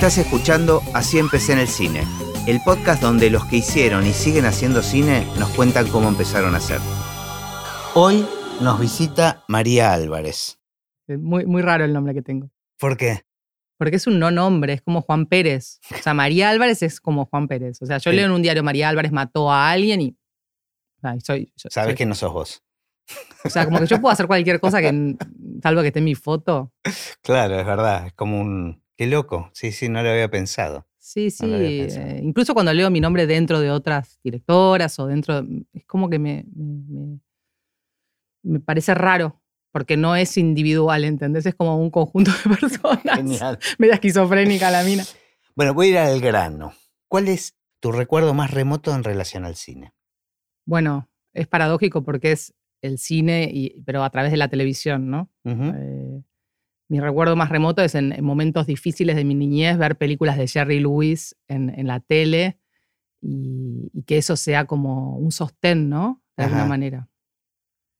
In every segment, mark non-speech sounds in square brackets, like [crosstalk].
Estás escuchando Así empecé en el cine, el podcast donde los que hicieron y siguen haciendo cine nos cuentan cómo empezaron a hacer. Hoy nos visita María Álvarez. Muy, muy raro el nombre que tengo. ¿Por qué? Porque es un no nombre, es como Juan Pérez. [laughs] O sea, María Álvarez es como Juan Pérez. O sea, yo Sí. leo en un diario María Álvarez mató a alguien y. ay, soy, yo- Sabes soy- que no sos vos. O sea, como que yo puedo hacer cualquier cosa que. [laughs] Salvo que esté en mi foto. Claro, es verdad. Es como un. Qué loco. Sí, sí, no lo había pensado. Sí, sí. No eh, incluso cuando leo mi nombre dentro de otras directoras o dentro. Es como que me. me, parece raro. Porque no es individual, ¿entendés? Es como un conjunto de [laughs] personas. Genial. Media esquizofrénica la mina. Bueno, voy a ir al grano. ¿Cuál es tu recuerdo más remoto en relación al cine? Bueno, es paradójico porque es el cine, y, pero a través de la televisión, ¿no? Eh, mi recuerdo más remoto es en, en momentos difíciles de mi niñez ver películas de Jerry Lewis en, en la tele y, y que eso sea como un sostén, ¿no? De alguna manera,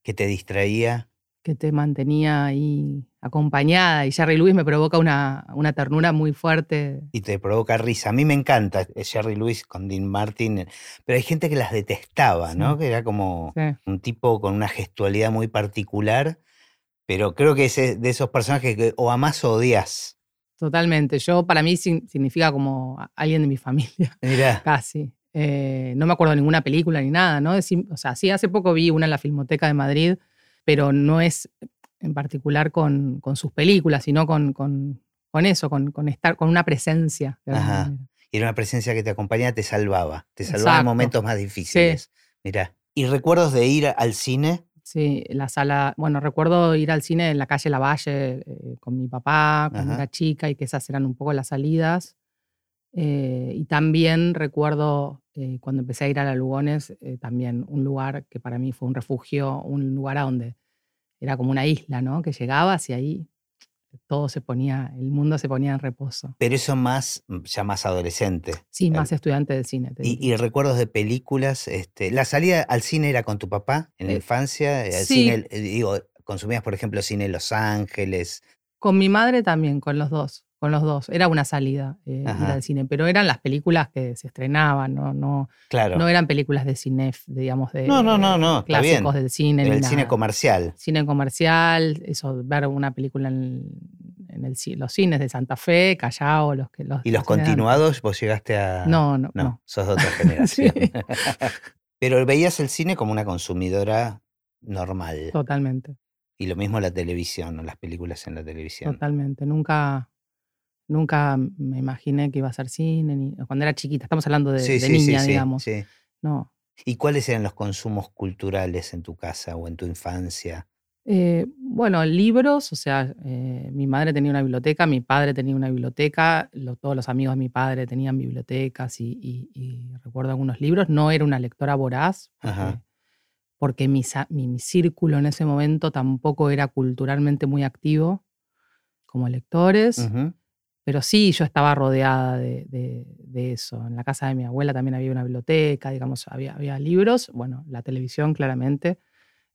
Que te distraía. que te mantenía ahí acompañada. Y Jerry Lewis me provoca una, una ternura muy fuerte. y te provoca risa. A mí me encanta Jerry Lewis con Dean Martin, pero hay gente que las detestaba, ¿no? Sí. Que era como Sí. un tipo con una gestualidad muy particular, pero creo que es eh, de esos personajes que o amás o odias. Totalmente. Yo, para mí, significa como alguien de mi familia. [laughs] Mirá, Casi. Eh, no me acuerdo de ninguna película ni nada, ¿no? O sea, sí, hace poco vi una en la Filmoteca de Madrid, pero no es en particular con, con sus películas, sino con, con, con eso, con, estar, con una presencia. de Ajá. y era una presencia que te acompañaba, te salvaba, te salvaba en momentos más difíciles. Mirá. ¿Y recuerdos de ir al cine? Sí, la sala, bueno, recuerdo ir al cine en la calle Lavalle eh, con mi papá cuando Ajá. era chica y que esas eran un poco las salidas. Eh, y también recuerdo eh, cuando empecé a ir a la Lugones, eh, también un lugar que para mí fue un refugio, un lugar a donde era como una isla, ¿no? Que llegabas y ahí todo se ponía, el mundo se ponía en reposo. Pero eso más, mm, ya más adolescente. Sí, El- más estudiante de cine. te Y, recuerdos de películas, este, la salida al cine era con tu papá en la Eh, infancia, al sí. cine, eh, digo, consumías por ejemplo cine en Los Ángeles, Con mi madre también, con los dos, con los dos. Era una salida eh, ir al cine, pero eran las películas que se estrenaban, no, no, claro, no eran películas de cine, digamos, de No, no, no, no, clásicos del cine. era ni el cine comercial. Cine comercial, eso, ver una película en, en el, los cines de Santa Fe, Callao, los que los Y los continuados, vos llegaste a... No, no, no, no. sos de otra [laughs] generación. Pero veías el cine como una consumidora normal. Totalmente, Y lo mismo la televisión, las películas en la televisión. totalmente. Nunca, nunca me imaginé que iba a ser cine, ni, cuando era chiquita. Estamos hablando de, Sí, de sí, niña, sí, digamos. No, ¿Y cuáles eran los consumos culturales en tu casa o en tu infancia? Eh, bueno, libros, o sea, eh, mi madre tenía una biblioteca, mi padre tenía una biblioteca, lo- todos los amigos de mi padre tenían bibliotecas y, y- y recuerdo algunos libros. No era una lectora voraz, porque, porque mi, mi- mi círculo en ese momento tampoco era culturalmente muy activo como lectores, Ujú. Pero sí yo estaba rodeada de, de- de eso. En la casa de mi abuela también había una biblioteca, digamos, había, había libros, bueno, la televisión claramente,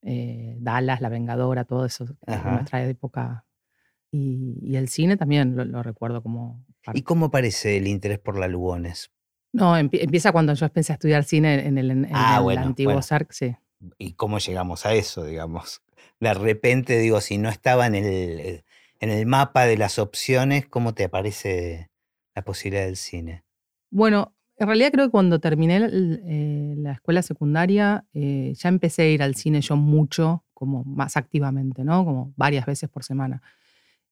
eh, Dallas, La Vengadora, todo eso de Ajá. nuestra época. Y, y el cine también lo, lo recuerdo como... parte. ¿Y cómo aparece el interés por la Lugones? No, empie- empieza cuando yo empecé a estudiar cine en el, en Ah, el bueno, antiguo bueno. SARC, sí. ¿Y cómo llegamos a eso, digamos? [laughs] De repente, digo, si no estaba en el, eh, en el mapa de las opciones, ¿cómo te aparece la posibilidad del cine? Bueno, en realidad creo que cuando terminé eh, la escuela secundaria eh, ya empecé a ir al cine yo mucho, como más activamente, ¿no? Como varias veces por semana.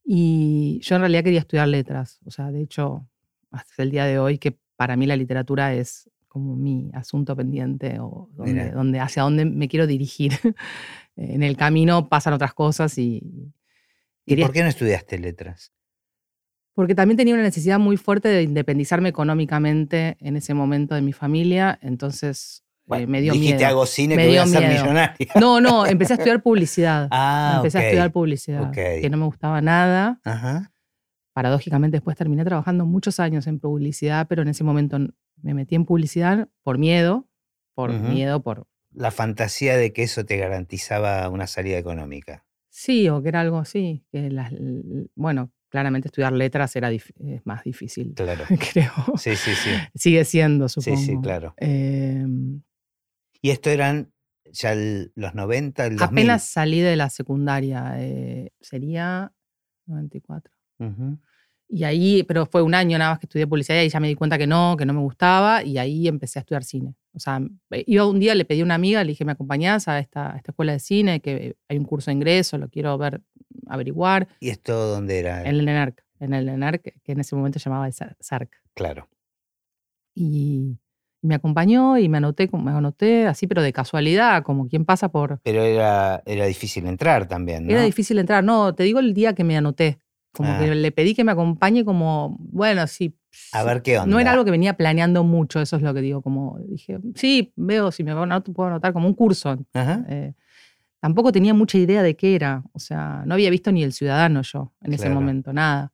Y yo en realidad quería estudiar letras. O sea, de hecho, hasta el día de hoy que para mí la literatura es como mi asunto pendiente o donde, donde- hacia dónde me quiero dirigir. [laughs] en el camino pasan otras cosas y... ¿Y por qué no estudiaste letras? porque también tenía una necesidad muy fuerte de independizarme económicamente en ese momento de mi familia, entonces eh, Bueno, me dio dijiste miedo. hago cine Me que voy a ser millonaria. [laughs] No, no, empecé a estudiar publicidad. Ah, empecé a estudiar publicidad, que no me gustaba nada. Ajá. Paradójicamente después terminé trabajando muchos años en publicidad, pero en ese momento me metí en publicidad por miedo, por miedo, por... La fantasía de que eso te garantizaba una salida económica. Sí, o que era algo así, que las, bueno, claramente estudiar letras era es más difícil. Claro. [laughs] Creo. Sí, sí, sí. Sigue siendo, supongo. Sí, sí, claro. Em, y esto eran ya los 90, el 2000. apenas salí de la secundaria. eh, sería 94. Ujú. Y ahí, pero fue un año nada más que estudié publicidad y ya me di cuenta que no, que no me gustaba y ahí empecé a estudiar cine. O sea, eh, iba un día, le pedí a una amiga, le dije, ¿me acompañás a esta, a esta escuela de cine? Que hay un curso de ingreso, lo quiero ver, averiguar. ¿Y esto dónde era? En el ENARC, en el ENARC, que en ese momento llamaba el Sar- SARC. Claro. Y me acompañó y me anoté, como- me anoté así, pero de casualidad, como quien pasa por... Pero era, era difícil entrar también, ¿no? Era difícil entrar, no, te digo el día que me anoté. Como Ah. que le pedí que me acompañe como, bueno, sí. A ver qué onda. No era algo que venía planeando mucho, eso es lo que digo, como dije, sí, veo si me anoto, puedo anotar como un curso. Ajá. Eh, tampoco tenía mucha idea de qué era, o sea, no había visto ni El Ciudadano yo en ese Claro. momento, nada.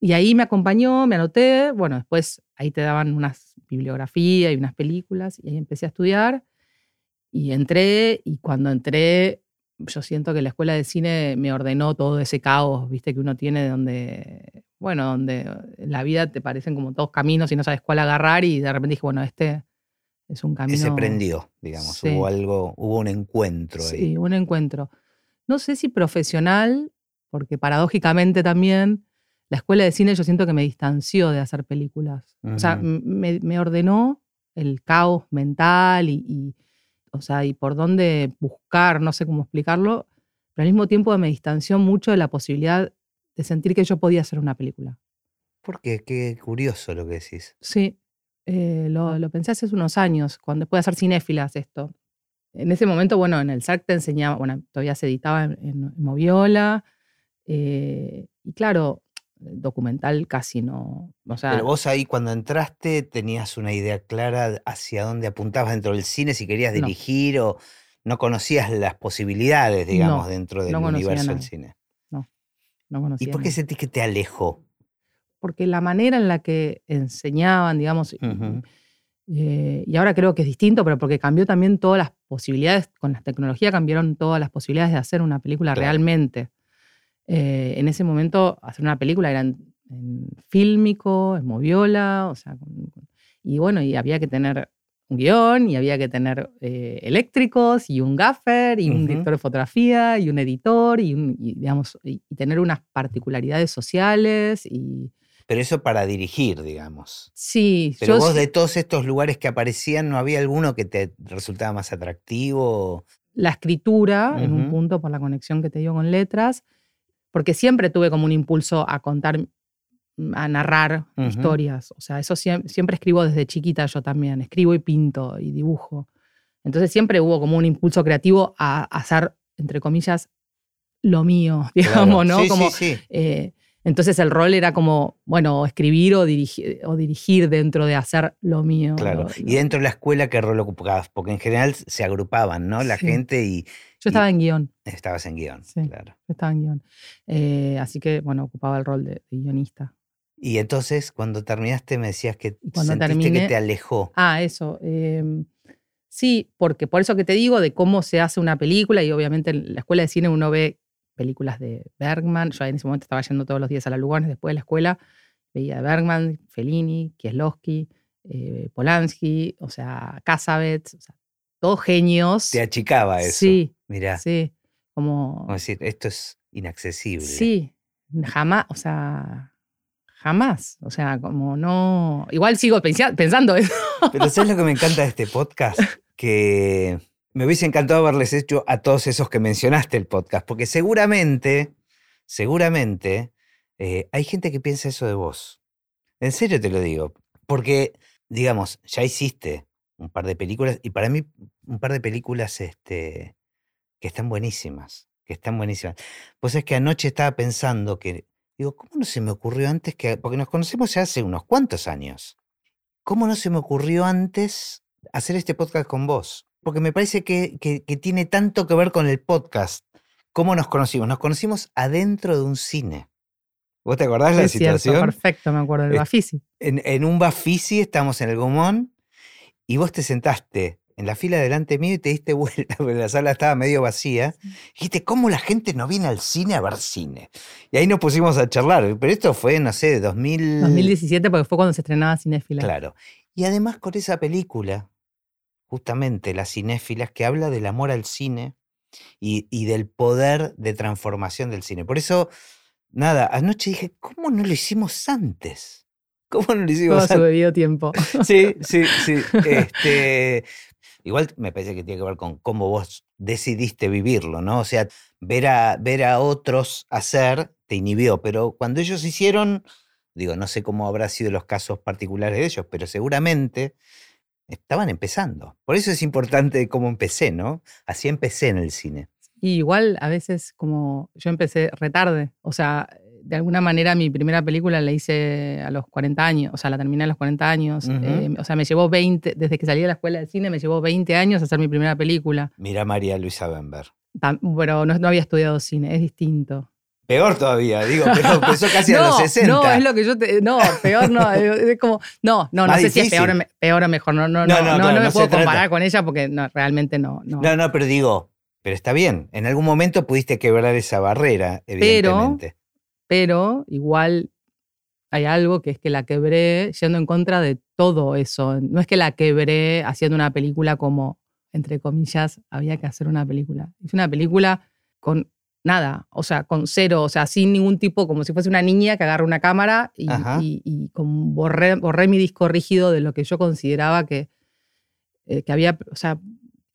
Y ahí me acompañó, me anoté, bueno, después ahí te daban unas bibliografías y unas películas, y ahí empecé a estudiar, y entré, y cuando entré, yo siento que la escuela de cine me ordenó todo ese caos, viste, que uno tiene donde, bueno, donde la vida te parecen como todos caminos y no sabes cuál agarrar, y de repente dije, bueno, este es un camino... Ese prendió, digamos. Sí. Hubo algo, hubo un encuentro ahí. Sí, un encuentro. No sé si profesional, porque paradójicamente también la escuela de cine yo siento que me distanció de hacer películas. O sea, me, me ordenó el caos mental y, y, o sea, y por dónde buscar, no sé cómo explicarlo, pero al mismo tiempo me distanció mucho de la posibilidad de sentir que yo podía hacer una película. ¿Por qué? Qué curioso lo que decís. Sí, eh, lo, lo pensé hace unos años, cuando después de hacer cinéfilas esto. En ese momento, bueno, en el SAC te enseñaba, bueno, todavía se editaba en Moviola, eh, y claro, documental casi no. O sea, Pero vos ahí cuando entraste tenías una idea clara hacia dónde apuntabas dentro del cine, si querías No. dirigir o no conocías las posibilidades, digamos, No, dentro del no universo del cine. no ¿Y conocía. por qué sentís que te alejó? Porque la manera en la que enseñaban, digamos, y- eh, y ahora creo que es distinto, pero porque cambió también todas las posibilidades, con la tecnología cambiaron todas las posibilidades de hacer una película Claro. realmente. Eh, en ese momento, hacer una película era en, en fílmico, en moviola, o sea, con- y bueno, y había que tener un guion, y había que tener eh, eléctricos, y un gaffer, y un Ujú. director de fotografía, y un editor, y, un- y, digamos, y, y tener unas particularidades sociales, y Pero eso para dirigir, digamos. sí, Pero yo vos sí- de todos estos lugares que aparecían, ¿no había alguno que te resultaba más atractivo? la escritura en un punto por la conexión que te digo con letras, porque siempre tuve como un impulso a contar, mm, a narrar historias. O sea, eso siem- siempre, escribo desde chiquita yo también, escribo y pinto y dibujo. Entonces siempre hubo como un impulso creativo a, a hacer, entre comillas, lo mío, [laughs] digamos, Claro. ¿no? Sí, como, sí, sí. eh, entonces el rol era como, bueno, escribir o dirigir, o dirigir dentro de hacer lo mío. Claro. lo- Y dentro de la escuela, ¿qué rol ocupabas? Porque en general se agrupaban, ¿no? La Sí. gente y yo estaba en guion. estabas en guion. Sí. Claro. Estaba en guion. Eh, así que, bueno, ocupaba el rol de, de guionista. Y entonces, cuando terminaste, me decías que cuando sentiste que te alejó. Ah, eso. em, sí, porque por eso que te digo de cómo se hace una película, y obviamente en la escuela de cine uno ve películas de Bergman. Yo en ese momento estaba yendo todos los días a la Lugones después de la escuela. Veía Bergman, Fellini, Kieslowski, eh, Polanski, o sea, Casabets, o sea, todos genios. Te achicaba eso. Sí, Mirá, sí. Como. como decir, esto es inaccesible. Sí, jamás, o sea, jamás. O sea, como no. Igual sigo pensando eso. Pero ¿sabes lo que me encanta de este [laughs] podcast? Que me hubiese encantado haberles hecho a todos esos que mencionaste el podcast, porque seguramente, seguramente, eh, hay gente que piensa eso de vos. En serio te lo digo. Porque, digamos, ya hiciste un par de películas, y para mí, un par de películas este, que están buenísimas, que están buenísimas. Pues es que anoche estaba pensando que, digo, ¿cómo no se me ocurrió antes que, porque nos conocemos ya hace unos cuantos años, ¿cómo no se me ocurrió antes hacer este podcast con vos? Porque me parece que, que- que tiene tanto que ver con el podcast. ¿Cómo nos conocimos? Nos conocimos adentro de un cine. ¿Vos te acordás de la cierto, situación? perfecto, me acuerdo del Eh, Bafisi. en, en un Bafisi, estamos en el Gomón, y vos te sentaste en la fila delante mío y te diste vuelta, [laughs] porque la sala estaba medio vacía. Dijiste, ¿cómo la gente no viene al cine a ver cine? Y ahí nos pusimos a charlar. Pero esto fue, no sé, 2000... 2017, porque fue cuando se estrenaba Cinéfila. Claro. Y además con esa película, justamente Las Cinéfilas, que habla del amor al cine y, y del poder de transformación del cine. Por eso, nada, anoche dije, ¿cómo no lo hicimos antes? [laughs] ¿Cómo no lo hicimos Todo antes? su debido tiempo. [laughs] Sí, sí, sí. [laughs] Este, igual me parece que tiene que ver con cómo vos decidiste vivirlo, ¿no? O sea, ver a, ver a otros hacer te inhibió, pero cuando ellos hicieron, digo, no sé cómo habrá sido los casos particulares de ellos, pero seguramente estaban empezando. Por eso es importante cómo empecé, ¿no? Así empecé en el cine. Y igual a veces como yo empecé retarde, o sea, de alguna manera mi primera película la hice a los 40 años, o sea, la terminé a los 40 años, eh, o sea, me llevó 20, desde que salí de la escuela de cine me llevó 20 años hacer mi primera película, Mira María Luisa Bember. Pero no, no había estudiado cine, es distinto. Peor todavía, digo, pero [laughs] empezó casi a no, los 60. no, es lo que yo te, no, peor no, es como, no, no, no sé si es difícil. peor, peor o mejor, no, no, No, no, no, no, claro, no me puedo trata. comparar con ella porque no, realmente no, no. No, no, pero digo, pero está bien. En algún momento pudiste quebrar esa barrera, evidentemente. pero igual hay algo que es que la quebré yendo en contra de todo eso. No es que la quebré haciendo una película como, entre comillas, había que hacer una película. Hice una película con nada, o sea, con cero, o sea, sin ningún tipo, como si fuese una niña que agarra una cámara y, y con borré, borré mi disco rígido de lo que yo consideraba que, eh, que había, o sea,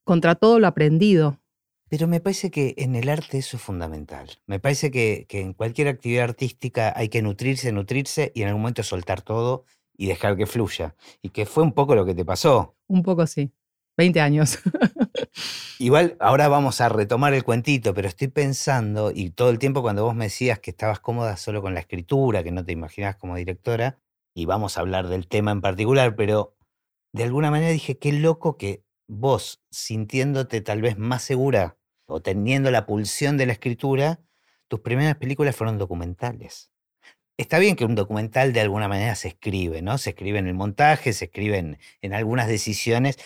contra todo lo aprendido. Pero me parece que en el arte eso es fundamental. Me parece que, que en cualquier actividad artística hay que nutrirse, nutrirse y en algún momento soltar todo y dejar que fluya. Y que fue un poco lo que te pasó. Un poco sí. 20 años. Igual ahora vamos a retomar el cuentito, pero estoy pensando, y todo el tiempo cuando vos me decías que estabas cómoda solo con la escritura, que no te imaginabas como directora, y vamos a hablar del tema en particular, pero de alguna manera dije, qué loco que vos, sintiéndote tal vez más segura o teniendo la pulsión de la escritura, tus primeras películas fueron documentales. Está bien que un documental de alguna manera se escribe, ¿no? Se escribe en el montaje, se escribe en, en algunas decisiones,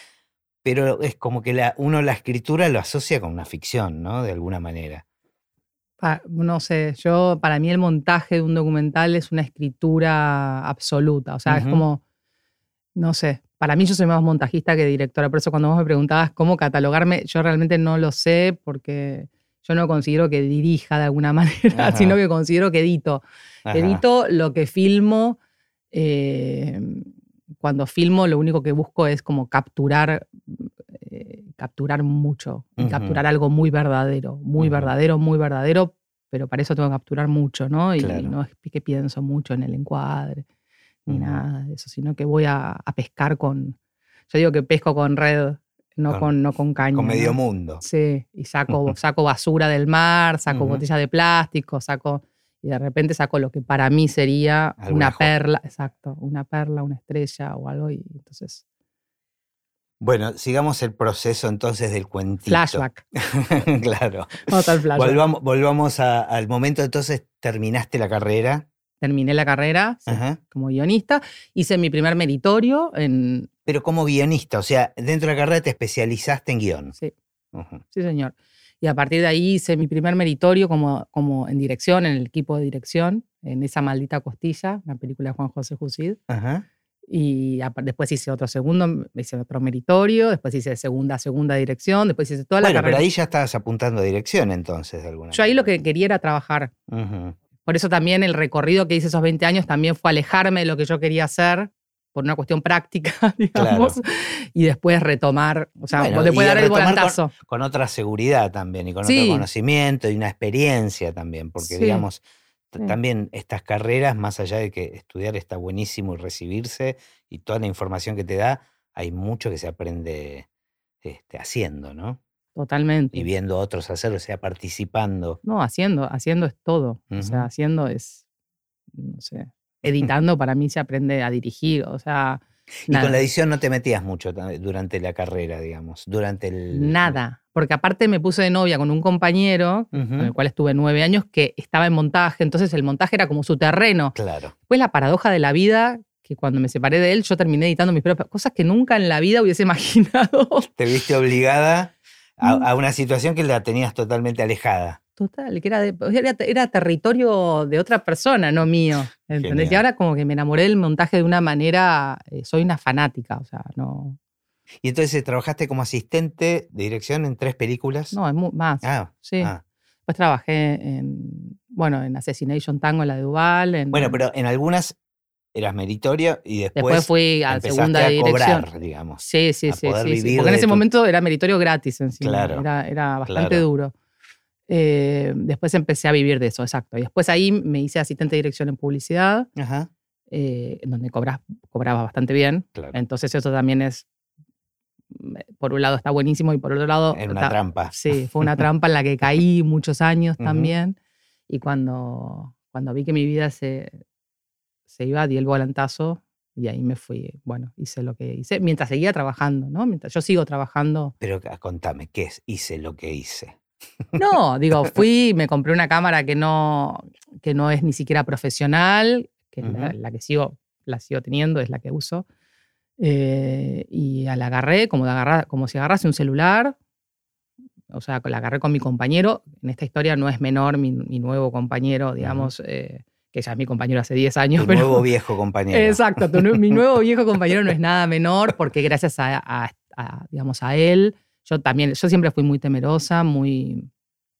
pero es como que la, uno la escritura lo asocia con una ficción, ¿no? De alguna manera. No sé, yo, para mí el montaje de un documental es una escritura absoluta. O sea, es como, no sé, para mí yo soy más montajista que directora. Por eso cuando vos me preguntabas cómo catalogarme, yo realmente no lo sé porque yo no considero que dirija de alguna [laughs] manera, Ajá. sino que considero que edito. Ajá. Edito lo que filmo. eh, cuando filmo, lo único que busco es como capturar, eh, capturar mucho, y Ujú. capturar algo muy verdadero, muy verdadero, muy verdadero, pero para eso tengo que capturar mucho, ¿no? Y Claro. no es que pienso mucho en el encuadre, ni nada de eso, sino que voy a, a pescar con, yo digo que pesco con red, no Con- con, no con caña. Con medio ¿no? mundo. Sí, y saco, [laughs] saco basura del mar, saco botellas de plástico, saco. Y de repente saco lo que para mí sería Alguna una joya. perla, exacto, una perla, una estrella o algo. Y entonces, Bueno, sigamos el proceso entonces del cuentito. flashback. [laughs] claro. Vamos al flashback. Volvamos, volvamos a- al momento, entonces terminaste la carrera. Terminé la carrera sí, como guionista, hice mi primer meritorio en. Pero como guionista, o sea, dentro de la carrera te especializaste en guion. Sí, sí, señor. Y a partir de ahí hice mi primer meritorio como, como en dirección, en el equipo de dirección, en esa maldita costilla, una película de Juan José Jusid. Ajá. Y después hice otro segundo, hice otro meritorio, después hice segunda, segunda dirección, después hice toda la Bueno, carrera. pero ahí ya estabas apuntando a dirección entonces, de alguna Yo ahí lo que quería era trabajar. Ujú. Por eso también el recorrido que hice esos 20 años también fue alejarme de lo que yo quería hacer por una cuestión práctica, [laughs] digamos, y después retomar, o sea, Bueno, después y dar el con- volantazo. Con otra seguridad también y con Sí. otro conocimiento y una experiencia también, porque Sí. digamos, Sí. también estas carreras, más allá de que estudiar está buenísimo y recibirse y toda la información que te da, hay mucho que se aprende este, haciendo, ¿no? Totalmente. Y viendo a otros hacerlo, o sea, participando. No, haciendo, haciendo es todo. O sea, haciendo es, no sé, editando para mí se aprende a dirigir, o sea, Y con la edición no te metías mucho durante la carrera, digamos, durante el... Nada. Porque aparte me puse de novia con un compañero con el cual estuve nueve años que estaba en montaje, entonces el montaje era como su terreno. Claro. Después la paradoja de la vida, que cuando me separé de él, yo terminé editando mis propias cosas que nunca en la vida hubiese [laughs] imaginado. Te viste obligada a, a una situación que la tenías totalmente alejada. Total, que era, de- era, era territorio de otra persona, no mío. ¿entendés? Y ahora como que me enamoré del montaje de una manera, eh, soy una fanática, o sea, no, Y entonces trabajaste como asistente de dirección en tres películas. no, es más. Ah, sí. ah. Después trabajé en, bueno, en Assassination Tango, en la de Duval. En, Bueno, pero en algunas eras meritoria y después, después fui a segunda a dirección. cobrar, digamos. Sí, sí, sí, poder sí, sí, Porque en ese tu- momento era meritorio gratis encima. Claro, Era, era bastante claro. duro. Eh, después empecé a vivir de eso, exacto. Y después ahí me hice asistente de dirección en publicidad, Ajá, eh, donde cobras, cobraba bastante bien. claro. Entonces eso también es, mm, por un lado está buenísimo y por otro lado... En una está- trampa. Sí, fue una [laughs] trampa en la que caí muchos años también. Y cuando, cuando vi que mi vida se, se iba, di el volantazo y ahí me fui. Bueno, hice lo que hice. Mientras seguía trabajando, ¿no? Mientras yo sigo trabajando. Pero ah, contame, ¿qué es? Hice lo que hice. No, digo, fui, me compré una cámara que no, que no es ni siquiera profesional, que es la, que sigo, la sigo teniendo, es la que uso. Eh, y la agarré como, de agarrar, como si agarrase un celular. O sea, la agarré con mi compañero. En esta historia no es menor mi, mi nuevo compañero, digamos, eh, que ya es mi compañero hace 10 años. Tu pero, nuevo viejo compañero. Exacto, tu mi nuevo viejo compañero no es nada menor porque gracias a, a- a, digamos, a él, yo también, yo siempre fui muy temerosa, muy,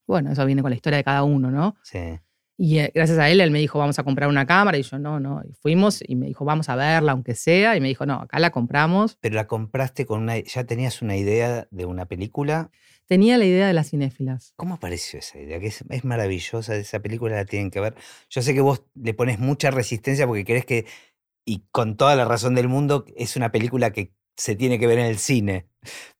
bueno, eso viene con la historia de cada uno, ¿no? Sí. Y eh, gracias a él, él me dijo, vamos a comprar una cámara, y yo, no, no, y fuimos y me dijo, vamos a verla, aunque sea, y me dijo, no, acá la compramos. Pero la compraste con una. ¿Ya tenías una idea de una película? Tenía la idea de las cinéfilas. ¿Cómo apareció esa idea? Que es, es maravillosa, esa película la tienen que ver. Yo sé que vos le pones mucha resistencia porque crees que, y con toda la razón del mundo, es una película que se tiene que ver en el cine.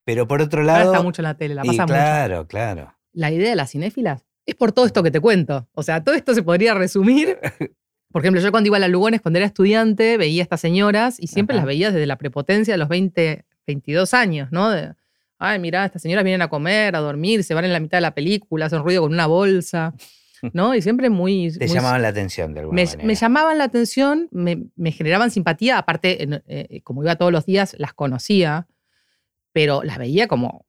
Pero por otro Ahora lado. está mucho en la tele, la y pasa mucho. claro, claro. La idea de las cinéfilas es por todo esto que te cuento. O sea, todo esto se podría resumir. [laughs] Por ejemplo, yo cuando iba a la Lugones, cuando era estudiante, veía a estas señoras y siempre Ajá. las veía desde la prepotencia de los 20, 22 años, ¿no? De, Ay, mirá, estas señoras vienen a comer, a dormir, se van en la mitad de la película, hacen ruido con una bolsa, ¿no? Y siempre muy... Te muy- llamaban la atención de alguna me, manera. me llamaban la atención, me, me generaban simpatía, aparte, eh, como iba todos los días, las conocía, pero las veía como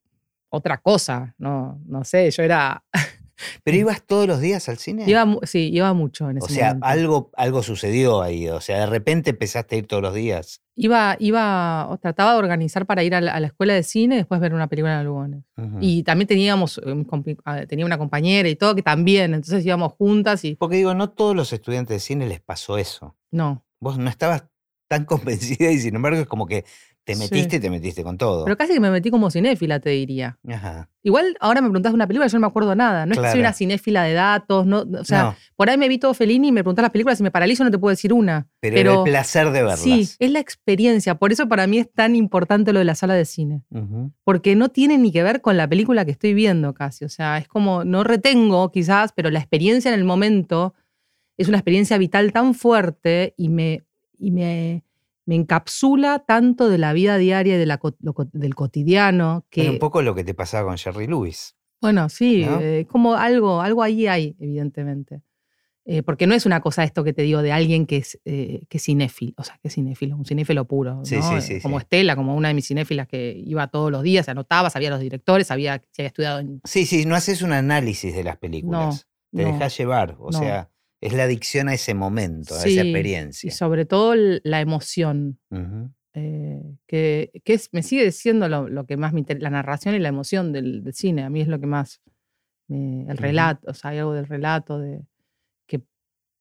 otra cosa, no, no sé, yo era... ¿Pero ibas todos los días al cine? Iba, sí, iba mucho en ese o sea, momento. algo, algo sucedió ahí. O sea, de repente empezaste a ir todos los días. Iba, iba, o trataba de organizar para ir a la, a la escuela de cine y después ver una película en Lugones. Y también teníamos, ah, tenía una compañera y todo que también, entonces íbamos juntas y Porque digo, no todos los estudiantes de cine les pasó eso. no. Vos no estabas tan [laughs] convencida y sin embargo es como que te Sí. metiste y te metiste con todo. Pero casi que me metí como cinéfila, te diría. Ajá. Igual ahora me preguntás de una película, yo no me acuerdo nada. No es que soy una cinéfila de datos, no, o sea, no, por ahí me vi todo Fellini y me preguntás las películas y me paralizo no te puedo decir una. pero, era el placer de verlas. sí, es la experiencia. Por eso para mí es tan importante lo de la sala de cine. Porque no tiene ni que ver con la película que estoy viendo casi. O sea, es como, no retengo quizás, pero la experiencia en el momento es una experiencia vital tan fuerte y me, y me, me encapsula tanto de la vida diaria y de la co- lo co- del cotidiano que, Era un poco lo que te pasaba con Jerry Lewis. bueno, sí, ¿no? eh, como algo, algo ahí hay, evidentemente. Eh, porque no es una cosa esto que te digo de alguien que es, eh, que es cinéfilo, o sea, que es cinéfilo, un cinéfilo puro. Sí, ¿no? sí, sí, como. Estela, como una de mis cinéfilas que iba todos los días, se anotaba, sabía los directores, sabía si había estudiado en. Sí, sí, no haces un análisis de las películas. te dejas llevar. O sea, es la adicción a ese momento, a esa Y experiencia. sobre todo la emoción, eh, que, que es, me sigue siendo lo, lo que más me interesa, la narración y la emoción del, del cine. A mí es lo que más. me- el relato, o sea, hay algo del relato de que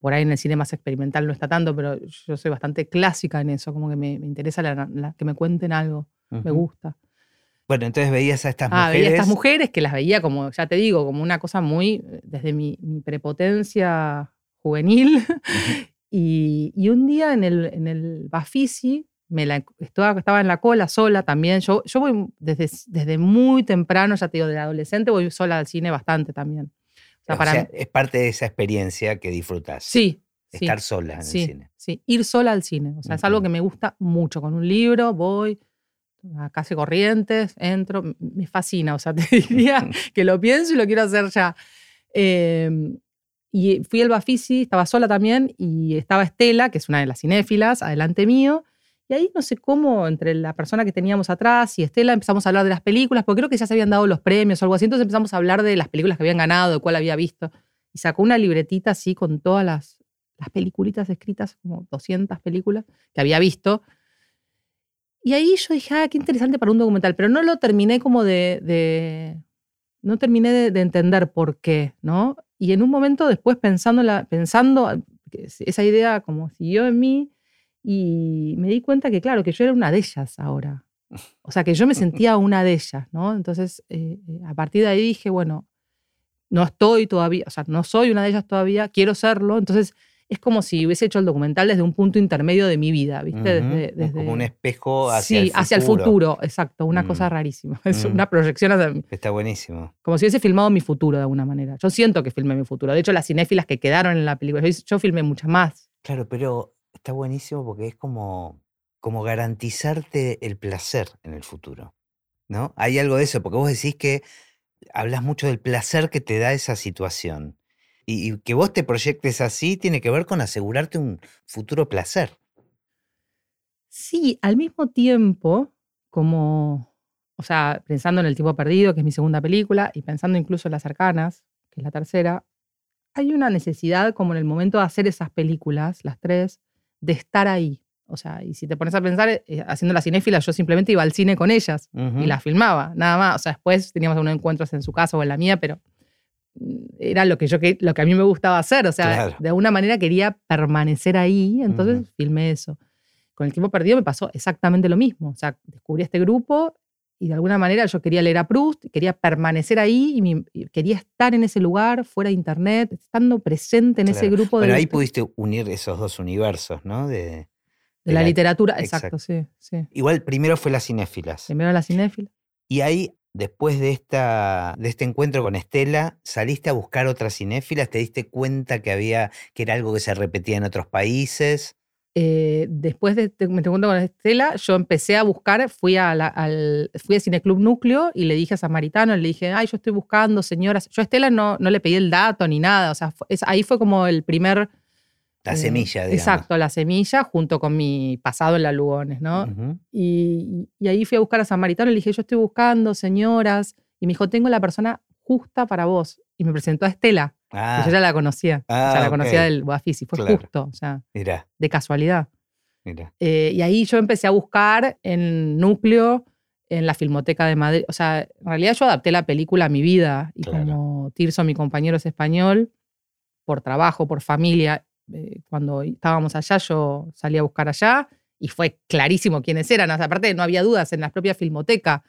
por ahí en el cine más experimental no está tanto, pero yo soy bastante clásica en eso, como que me, me interesa la- la- que me cuenten algo, me gusta. Bueno, entonces veías a estas Ah, mujeres. veía estas mujeres que las veía como, ya te digo, como una cosa muy, eh, desde mi, mi prepotencia juvenil. [laughs] y, y un día en el, en el Bafisi, me la, estaba, estaba en la cola sola también. Yo, yo voy desde, desde muy temprano, ya te digo, de adolescente, voy sola al cine bastante también. O sea, o para sea, es parte de esa experiencia que disfrutas. sí, sí. Estar sola en Sí, el cine. sí, ir sola al cine. O sea, es algo que me gusta mucho. Con un libro voy a Casi Corrientes, entro, me fascina. O sea, [laughs] te diría [laughs] que lo pienso y lo quiero hacer ya. Eh, Y fui al Bafisi, estaba sola también, y estaba Estela, que es una de las cinéfilas, adelante mío. Y ahí no sé cómo, entre la persona que teníamos atrás y Estela, empezamos a hablar de las películas, porque creo que ya se habían dado los premios o algo así. Entonces empezamos a hablar de las películas que habían ganado, de cuál había visto. Y sacó una libretita así con todas las, las peliculitas escritas, como 200 películas que había visto. Y ahí yo dije, ah, qué interesante para un documental, pero no lo terminé como de, de no terminé de, de, entender por qué, ¿no? Y en un momento después pensando, la, pensando esa idea como siguió en mí y me di cuenta que, claro, que yo era una de ellas ahora. O sea, que yo me [laughs] sentía una de ellas, ¿no? Entonces, eh, a partir de ahí dije, bueno, no estoy todavía, o sea, no soy una de ellas todavía, quiero serlo. Entonces, es como si hubiese hecho el documental desde un punto intermedio de mi vida, ¿viste? desde, desde, como un espejo hacia sí, el futuro. hacia el futuro, exacto, una mm. cosa rarísima. [laughs] Es mm. una proyección hacia mí. Está buenísimo. Como si hubiese filmado mi futuro de alguna manera. Yo siento que filmé mi futuro. De hecho, las cinéfilas que quedaron en la película, yo, yo filmé muchas más. Claro, pero está buenísimo porque es como, como garantizarte el placer en el futuro. ¿No? Hay algo de eso, porque vos decís que hablas mucho del placer que te da esa situación. Y, que vos te proyectes así tiene que ver con asegurarte un futuro placer. Sí, al mismo tiempo, como, o sea, pensando en El tiempo perdido, que es mi segunda película, y pensando incluso en Las cercanas, que es la tercera, hay una necesidad como en el momento de hacer esas películas, las tres, de estar ahí. O sea, y si te pones a pensar, eh, haciendo las cinéfilas, yo simplemente iba al cine con ellas uh -huh. y las filmaba, nada más. O sea, después teníamos unos encuentros en su casa o en la mía, pero era lo que yo lo que a mí me gustaba hacer, o sea, claro. de alguna manera quería permanecer ahí, entonces uh -huh. filmé eso. Con el tiempo perdido me pasó exactamente lo mismo, o sea, descubrí este grupo y de alguna manera yo quería leer a Proust, quería permanecer ahí y, mi, y quería estar en ese lugar, fuera de internet, estando presente en claro. ese grupo. Pero de ahí pudiste unir esos dos universos, ¿no? De, la, la, literatura, exacto, exacto, sí, sí. Igual primero fue las cinéfilas. Primero las cinéfilas. Y ahí después de, esta, de este encuentro con Estela, saliste a buscar otras cinéfilas, te diste cuenta que había, que era algo que se repetía en otros países. Eh, después de este encuentro con Estela, yo empecé a buscar, fui, a al, fui a Cineclub Núcleo y le dije a Samaritano, le dije, ay, yo estoy buscando señoras. Yo a Estela no, no le pedí el dato ni nada, o sea, ahí fue como el primer... La eh, semilla, digamos. Exacto, la semilla junto con mi pasado en la Lugones, ¿no? Uh -huh. y, y, ahí fui a buscar a Samaritano y le dije, yo estoy buscando señoras. Y me dijo, tengo la persona justa para vos. Y me presentó a Estela. Ah. yo ya la conocía. Ah, o sea, la conocía okay. del Boafisi. Fue claro. justo, o sea, Mira. de casualidad. Mira. Eh, y ahí yo empecé a buscar en núcleo, en la Filmoteca de Madrid. O sea, en realidad yo adapté la película a mi vida. Y claro. como Tirso, mi compañero, es español, por trabajo, por familia, eh, cuando estábamos allá, yo salí a buscar allá y fue clarísimo quiénes eran. O sea, aparte, no había dudas en la propia filmoteca.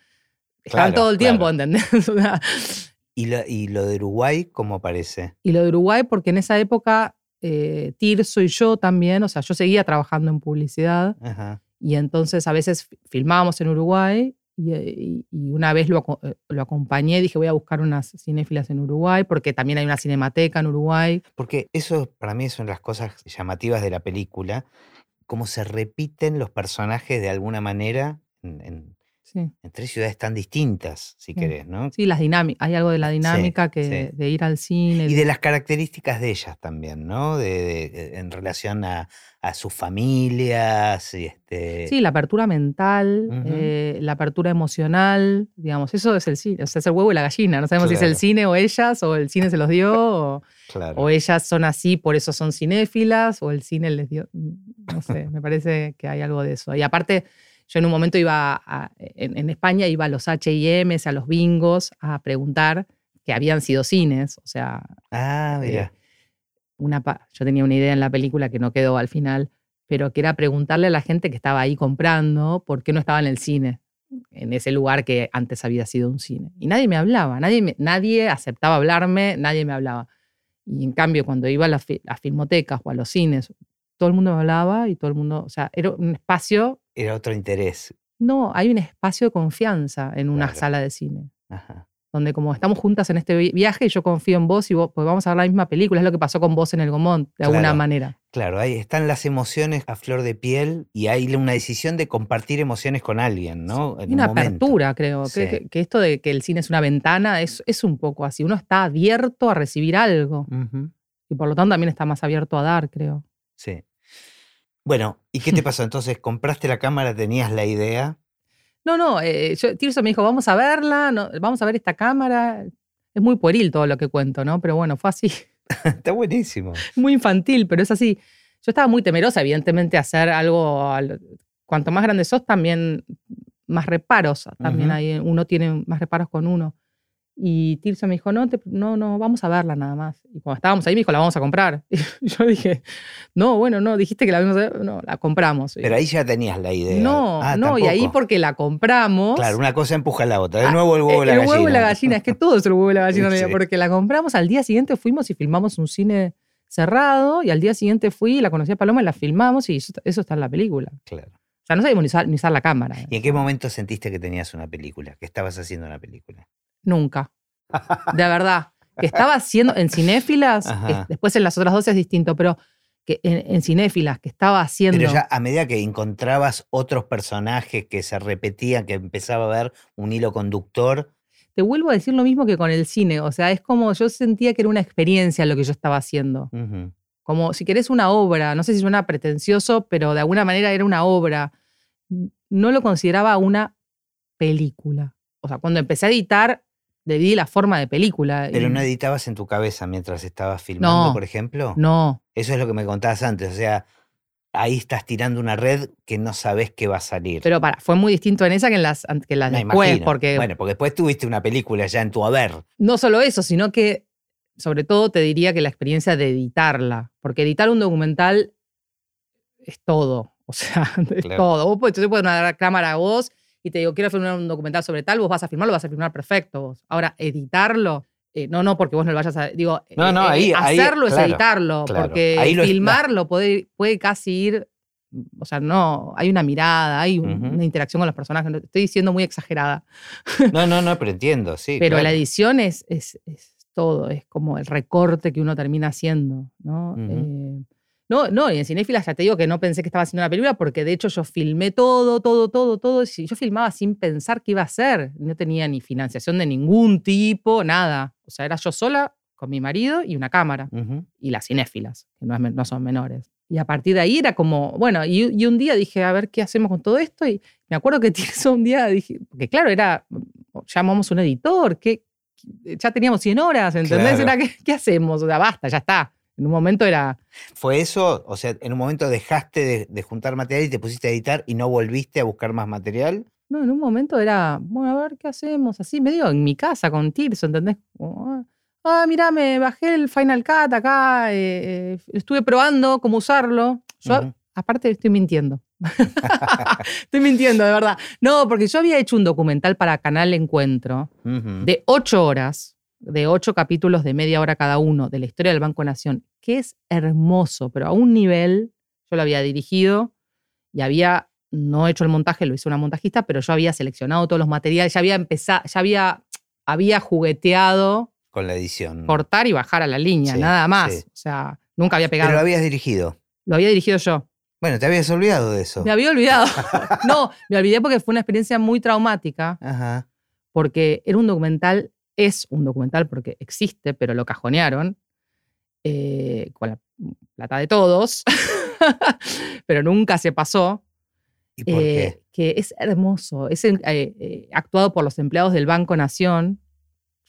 Estaban claro, todo el tiempo, claro. ¿entendés? [laughs] ¿Y lo, ¿Y lo, de Uruguay cómo aparece? Y lo de Uruguay, porque en esa época eh, Tirso y yo también, o sea, yo seguía trabajando en publicidad. Ajá. Y entonces a veces filmábamos en Uruguay y, y, una vez lo, eh, lo acompañé, dije voy a buscar unas cinéfilas en Uruguay, porque también hay una cinemateca en Uruguay. Porque eso para mí son las cosas llamativas de la película, cómo se repiten los personajes de alguna manera en, sí. en tres ciudades tan distintas, si sí. querés, ¿no? Sí, las dinámicas, hay algo de la dinámica sí, que, de ir al cine. Y de las características de ellas también, ¿no? De, de, en relación a, a sus familias. Y este... Sí, la apertura mental, uh -huh. eh, la apertura emocional, digamos, eso es el cine, o sea, es el huevo y la gallina, no sabemos claro. si es el cine o ellas, o el cine se los dio, o, [laughs] claro. o, ellas son así, por eso son cinéfilas, o el cine les dio, no sé, me parece que hay algo de eso. Y aparte, yo en un momento iba, a, en, en, España, iba a los H&M, a los bingos, a preguntar que habían sido cines, o sea... Ah, mira. Eh, una, yo tenía una idea en la película que no quedó al final, pero que era preguntarle a la gente que estaba ahí comprando por qué no estaba en el cine, en ese lugar que antes había sido un cine. Y nadie me hablaba, nadie, me, nadie aceptaba hablarme, nadie me hablaba. Y en cambio, cuando iba a las, las filmotecas o a los cines, todo el mundo me hablaba y todo el mundo, o sea, era un espacio... Era otro interés. No, hay un espacio de confianza en una claro. sala de cine. Ajá donde como estamos juntas en este viaje y yo confío en vos y vos, pues vamos a ver la misma película, es lo que pasó con vos en el Gomont, de claro, alguna manera. Claro, ahí están las emociones a flor de piel y hay una decisión de compartir emociones con alguien, ¿no? En una un apertura, creo, sí. que, que, esto de que el cine es una ventana es, es un poco así, uno está abierto a recibir algo. Uh -huh. Y por lo tanto también está más abierto a dar, creo. Sí. Bueno, ¿y qué te [laughs] pasó? Entonces, ¿compraste la cámara? ¿Tenías la idea? No, no, eh, yo- Tirso me dijo, vamos a verla, no, vamos a ver esta cámara. Es muy pueril todo lo que cuento, ¿no? Pero bueno, fue así, [laughs] Está buenísimo. muy infantil, pero es así. Yo estaba muy temerosa, evidentemente, hacer algo. al- cuanto más grande sos, también más reparos. También hay, uno tiene más reparos con uno. Y Tirso me dijo, no, te- no, no, vamos a verla nada más. Y cuando estábamos ahí me dijo, la vamos a comprar. [laughs] Y yo dije, no, bueno, no, dijiste que la vamos a ver, no, la compramos. Pero ahí ya tenías la idea. no, Ah, no, y ahí porque la compramos. Claro, una cosa empuja a la otra. De Ah, nuevo el huevo y la el gallina. huevo y la gallina, es que todo es el huevo y la [laughs] gallina, Sí. porque la compramos al día siguiente, fuimos y filmamos un cine cerrado, y al día siguiente fui la conocí a Paloma y la filmamos, y eso, eso está en la película. Claro. O sea, no sabíamos ni usar, ni usar la cámara. ¿Y en qué momento sentiste que tenías una película? Que estabas haciendo una película. Nunca. De verdad. Que estaba haciendo en cinéfilas, después en las otras dos es distinto, pero que en, en cinéfilas que estaba haciendo. Pero ya a medida que encontrabas otros personajes que se repetían, que empezaba a haber un hilo conductor, Te vuelvo a decir lo mismo que con el cine. O sea, es como yo sentía que era una experiencia lo que yo estaba haciendo. como si querés una obra, no sé si suena pretencioso, pero de alguna manera era una obra. No lo consideraba una película. O sea, cuando empecé a editar, le la forma de película. pero y- no editabas en tu cabeza mientras estabas filmando, No, por ejemplo. No, Eso es lo que me contabas antes. O sea, ahí estás tirando una red que no sabes qué va a salir. pero para, fue muy distinto en esa que en las, que en las después, imagino. porque Bueno, porque después tuviste una película ya en tu haber. no solo eso, sino que sobre todo te diría que la experiencia de editarla, porque editar un documental es todo, o sea, [laughs] es Claro. todo. Vos podés, dar la cámara a vos y te digo, quiero filmar un documental sobre tal, vos vas a filmarlo, vas a filmar perfecto vos. Ahora, editarlo, eh, no, no, porque vos no lo vayas a, digo, No, eh, no, eh, ahí- ahí, hacerlo es claro, editarlo, claro. porque Ahí lo es- filmarlo puede, puede casi ir, o sea, no, hay una mirada, hay un- una interacción con los personajes, estoy diciendo muy exagerada. [laughs] No, no, no, pero entiendo, sí. Pero la edición es, es, es todo, es como el recorte que uno termina haciendo, ¿no? Eh, no, no, y en Cinéfilas ya te digo que no pensé que estaba haciendo una película porque de hecho yo filmé todo, todo, todo, todo. y Yo filmaba sin pensar qué iba a hacer. No tenía ni financiación de ningún tipo, nada. O sea, era yo sola con mi marido y una cámara Ujú. y las cinéfilas, que no, es no son menores. Y a partir de ahí era como, bueno, y, y un día dije, a ver qué hacemos con todo esto. Y me acuerdo que [laughs] Tirso un día dije, porque claro, era, llamamos un editor, que ya teníamos 100 horas, ¿entendés? Claro. Era, ¿qué, qué hacemos? O sea, basta, ya está. En un momento era, ¿Fue eso? O sea, en un momento dejaste de, de juntar material y te pusiste a editar y no volviste a buscar más material. no, en un momento era, bueno, a ver qué hacemos, así medio en mi casa con Tirso, ¿entendés? Como, ah, ah, mira, me bajé el Final Cut acá, eh, eh, estuve probando cómo usarlo. Yo, aparte, estoy mintiendo. [laughs] estoy mintiendo, de verdad. No, porque yo había hecho un documental para Canal Encuentro de ocho horas, de ocho capítulos de media hora cada uno, de la historia del Banco Nación, que es hermoso, pero a un nivel, yo lo había dirigido y había no hecho el montaje, lo hizo una montajista, pero yo había seleccionado todos los materiales, ya había empezado, ya había, había jugueteado Con la edición. cortar y bajar a la línea, Sí, nada más. sí. O sea, nunca había pegado. Pero lo habías dirigido. Lo había dirigido yo. Bueno, te habías olvidado de eso. Me había olvidado. [laughs] no, me olvidé porque fue una experiencia muy traumática, Ajá. porque era un documental, es un documental porque existe, pero lo cajonearon eh, con la plata de todos, [laughs] pero nunca se pasó. ¿Y por eh, qué? Que es hermoso, es eh, eh, actuado por los empleados del Banco Nación.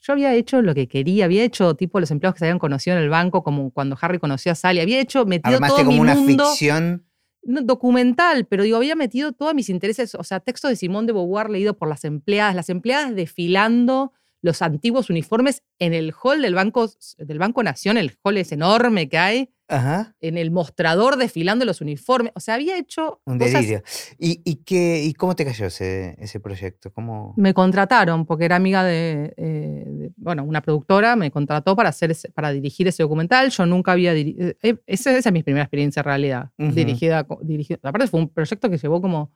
Yo había hecho lo que quería, había hecho tipo los empleados que se habían conocido en el banco, como cuando Harry conoció a Sally, había hecho, metido Armaste todo como mi una mundo ficción. no, documental, pero digo, había metido todos mis intereses, o sea, textos de Simón de Beauvoir leído por las empleadas, las empleadas desfilando los antiguos uniformes en el hall del Banco, del Banco Nación, el hall es enorme que hay, Ajá. en el mostrador desfilando los uniformes. O sea, había hecho Un cosas- delirio. ¿Y, y, qué, ¿Y cómo te cayó ese, ese proyecto? ¿Cómo? Me contrataron porque era amiga de, eh, de- bueno, una productora me contrató para hacer ese- para dirigir ese documental. Yo nunca había dirigido, esa, esa es mi primera experiencia en realidad, dirigida, dirigida. Aparte fue un proyecto que llevó como,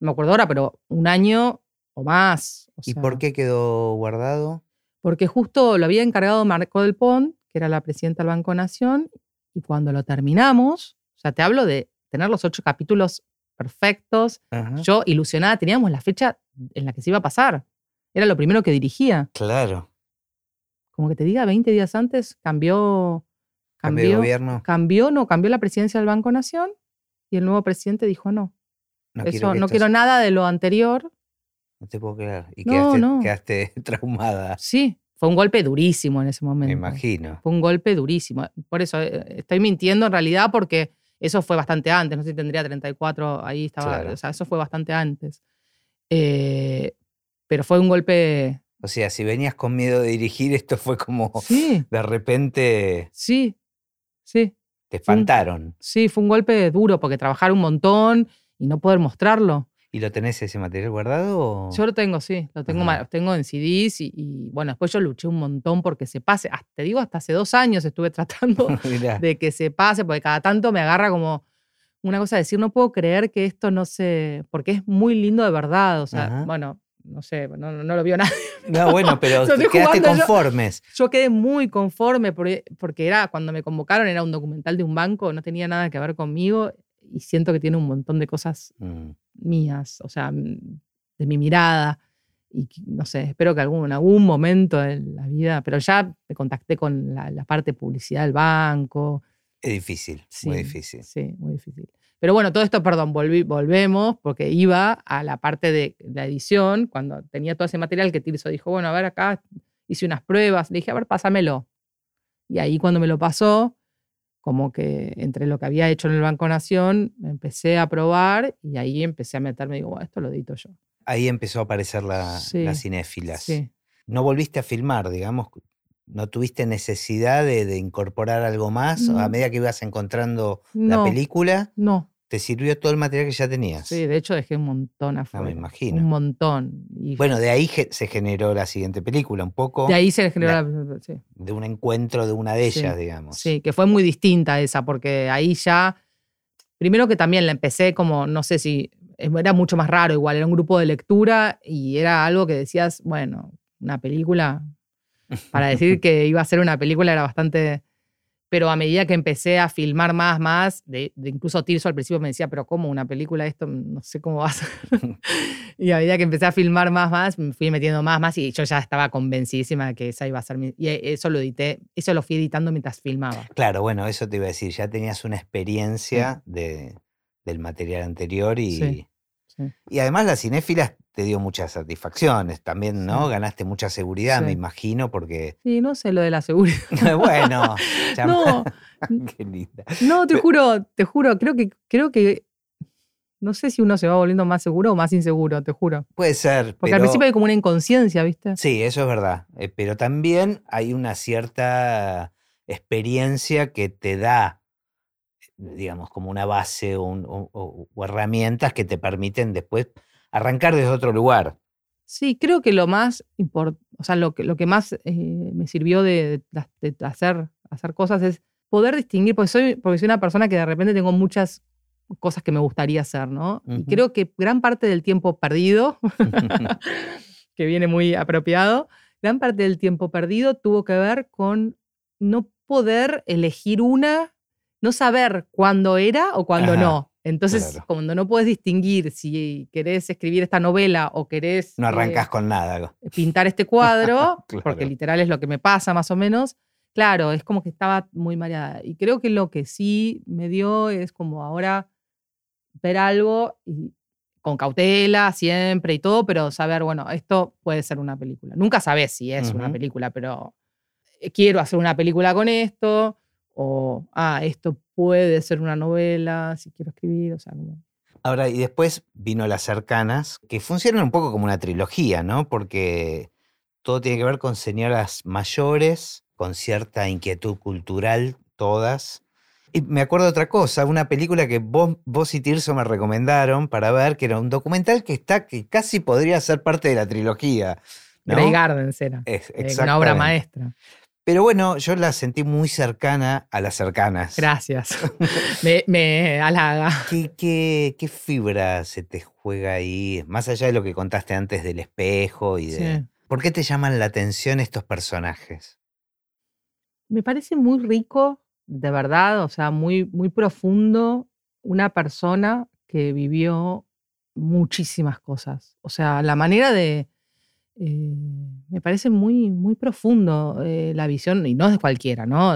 no me acuerdo ahora, pero un año o más. O ¿Y por qué quedó guardado? Porque justo lo había encargado Marco del Pont, que era la presidenta del Banco Nación, y cuando lo terminamos, o sea, te hablo de tener los ocho capítulos perfectos, Ajá. yo ilusionada, teníamos la fecha en la que se iba a pasar. Era lo primero que dirigía. Claro. Como que te diga, 20 días antes cambió, ¿Cambio de Cambió, gobierno? cambió, no, cambió la presidencia del Banco Nación y el nuevo presidente dijo no. No eso, no quiero nada de lo anterior. No te puedo creer. Y No, quedaste, no. quedaste [laughs] traumada, Sí, fue un golpe durísimo en ese me momento. imagino. Fue un golpe durísimo. Por eso eh, estoy mintiendo en realidad porque eso fue bastante antes. No sé si tendría 34, ahí estaba. Claro. O sea, eso fue bastante antes. Eh, pero fue un golpe. O sea, si venías con miedo de dirigir, esto fue como Sí, de repente sí, sí. te espantaron. Sí, fue un golpe duro porque trabajar un montón y no poder mostrarlo. ¿Y lo tenés ese material guardado? o- Yo lo tengo, sí, lo tengo, Ajá. tengo en CDs y, y, bueno, después yo luché un montón porque se pase. Hasta, te digo, hasta hace dos años estuve [laughs] tratando [laughs] de que se pase, porque cada tanto me agarra como una cosa de decir, no puedo creer que esto no se. porque es muy lindo de verdad. O sea, Ajá. bueno, no sé, no, no- lo vio [laughs] nadie. No, bueno, pero quedaste jugando yo. conformes. Yo quedé muy conforme porque, porque era, cuando me convocaron, era un documental de un banco, no tenía nada que ver conmigo y siento que tiene un montón de cosas Mm. mías, o sea, mm, de mi mirada. Y no sé, espero que algún, en algún momento de la vida, pero ya me contacté con la, la parte de publicidad del banco. Es difícil, Sí, muy difícil. Sí, muy difícil. Pero bueno, todo esto, perdón, volví- volvemos porque iba a la parte de la edición, cuando tenía todo ese material que Tirso dijo, bueno, a ver, acá hice unas pruebas, le dije, a ver, pásamelo. Y ahí cuando me lo pasó, como que entre lo que había hecho en el Banco Nación, me empecé a probar y ahí empecé a meterme, digo, bueno, esto lo edito yo. Ahí empezó a aparecer la, Sí, las cinéfilas. Sí. No volviste a filmar, digamos. No tuviste necesidad de, de incorporar algo más. A medida que ibas encontrando la película, no. Te sirvió todo el material que ya tenías. Sí, de hecho dejé un montón afuera. imagino. Un montón. Y Bueno, de ahí se generó la siguiente película, un poco de ahí se generó la- la... sí. de un encuentro de una de Sí, ellas, digamos. Sí, que fue muy distinta esa, porque ahí ya, primero que también la empecé como, no sé si, era mucho más raro igual, era un grupo de lectura y era algo que decías, bueno, una película, para decir [laughs] que iba a ser una película era bastante... Pero a medida que empecé a filmar más, más, de, de incluso Tirso al principio me decía, pero ¿cómo una película esto? No sé cómo va a ser. y a medida que empecé a filmar más, más, me fui metiendo más, más y yo ya estaba convencidísima de que esa iba a ser mi... Y eso lo edité, eso lo fui editando mientras filmaba. Claro, bueno, eso te iba a decir. Ya tenías una experiencia de, del material anterior y, Sí, sí. y además las cinéfilas te dio muchas satisfacciones también, ¿no? Sí. Ganaste mucha seguridad, me imagino, porque, Sí, no sé lo de la seguridad. [laughs] bueno, [laughs] ya- No, [laughs] qué linda. no, te juro, te juro, creo que, creo que, no sé si uno se va volviendo más seguro o más inseguro, te juro. Puede ser, Porque al principio hay como una inconsciencia, ¿viste? Sí, eso es verdad. eh, pero también hay una cierta experiencia que te da, digamos, como una base o, un- o- o- o herramientas que te permiten después arrancar desde otro lugar. Sí, creo que lo más importante, o sea, lo que, lo que más eh, me sirvió de, de- de hacer, hacer cosas es poder distinguir, porque soy, porque soy una persona que de repente tengo muchas cosas que me gustaría hacer, ¿no? Y creo que gran parte del tiempo perdido, [laughs] [laughs] que viene muy apropiado, gran parte del tiempo perdido tuvo que ver con no poder elegir una, no saber cuándo era o cuándo Ajá, no. Entonces, claro. cuando no puedes distinguir si querés escribir esta novela o querés No eh, arrancas con nada. pintar este [laughs] cuadro, Claro. porque literal es lo que me pasa más o menos, claro, es como que estaba muy mareada. Y creo que lo que sí me dio es como ahora ver algo y con cautela siempre y todo, pero saber, bueno, esto puede ser una película. Nunca sabes si es una película, pero eh, quiero hacer una película con esto, o, ah, esto puede ser una novela, si quiero escribir, o sea, como... Ahora, y después vino Las Cercanas, que funcionan un poco como una trilogía, ¿no? Porque todo tiene que ver con señoras mayores, con cierta inquietud cultural, todas. Y me acuerdo de otra cosa, una película que vos, vos y Tirso me recomendaron para ver, que era un documental que está, que casi podría ser parte de la trilogía. ¿no? Grey Gardens era, Es- eh, una obra maestra. Pero bueno, yo la sentí muy cercana a las cercanas. Gracias. [laughs] me, me halaga. ¿Qué, qué, qué fibra se te juega ahí? Más allá de lo que contaste antes del espejo y de. Sí. ¿Por qué te llaman la atención estos personajes? Me parece muy rico, de verdad, o sea, muy, muy profundo, una persona que vivió muchísimas cosas. O sea, la manera de, eh, me parece muy, muy profundo eh, la visión, y no es de cualquiera, ¿no?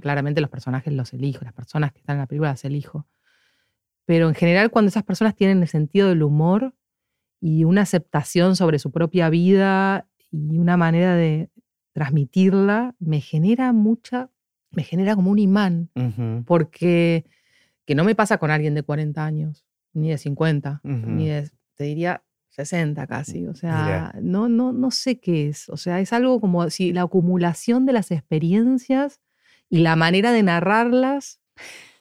Claramente los personajes los elijo, las personas que están en la película las elijo. Pero en general, cuando esas personas tienen el sentido del humor y una aceptación sobre su propia vida y una manera de transmitirla, me genera mucha, me genera como un imán, porque que no me pasa con alguien de 40 años, ni de 50, Ujú. ni de, te diría, 60 casi. O sea, no, no, no sé qué es. O sea, es algo como si la acumulación de las experiencias y la manera de narrarlas.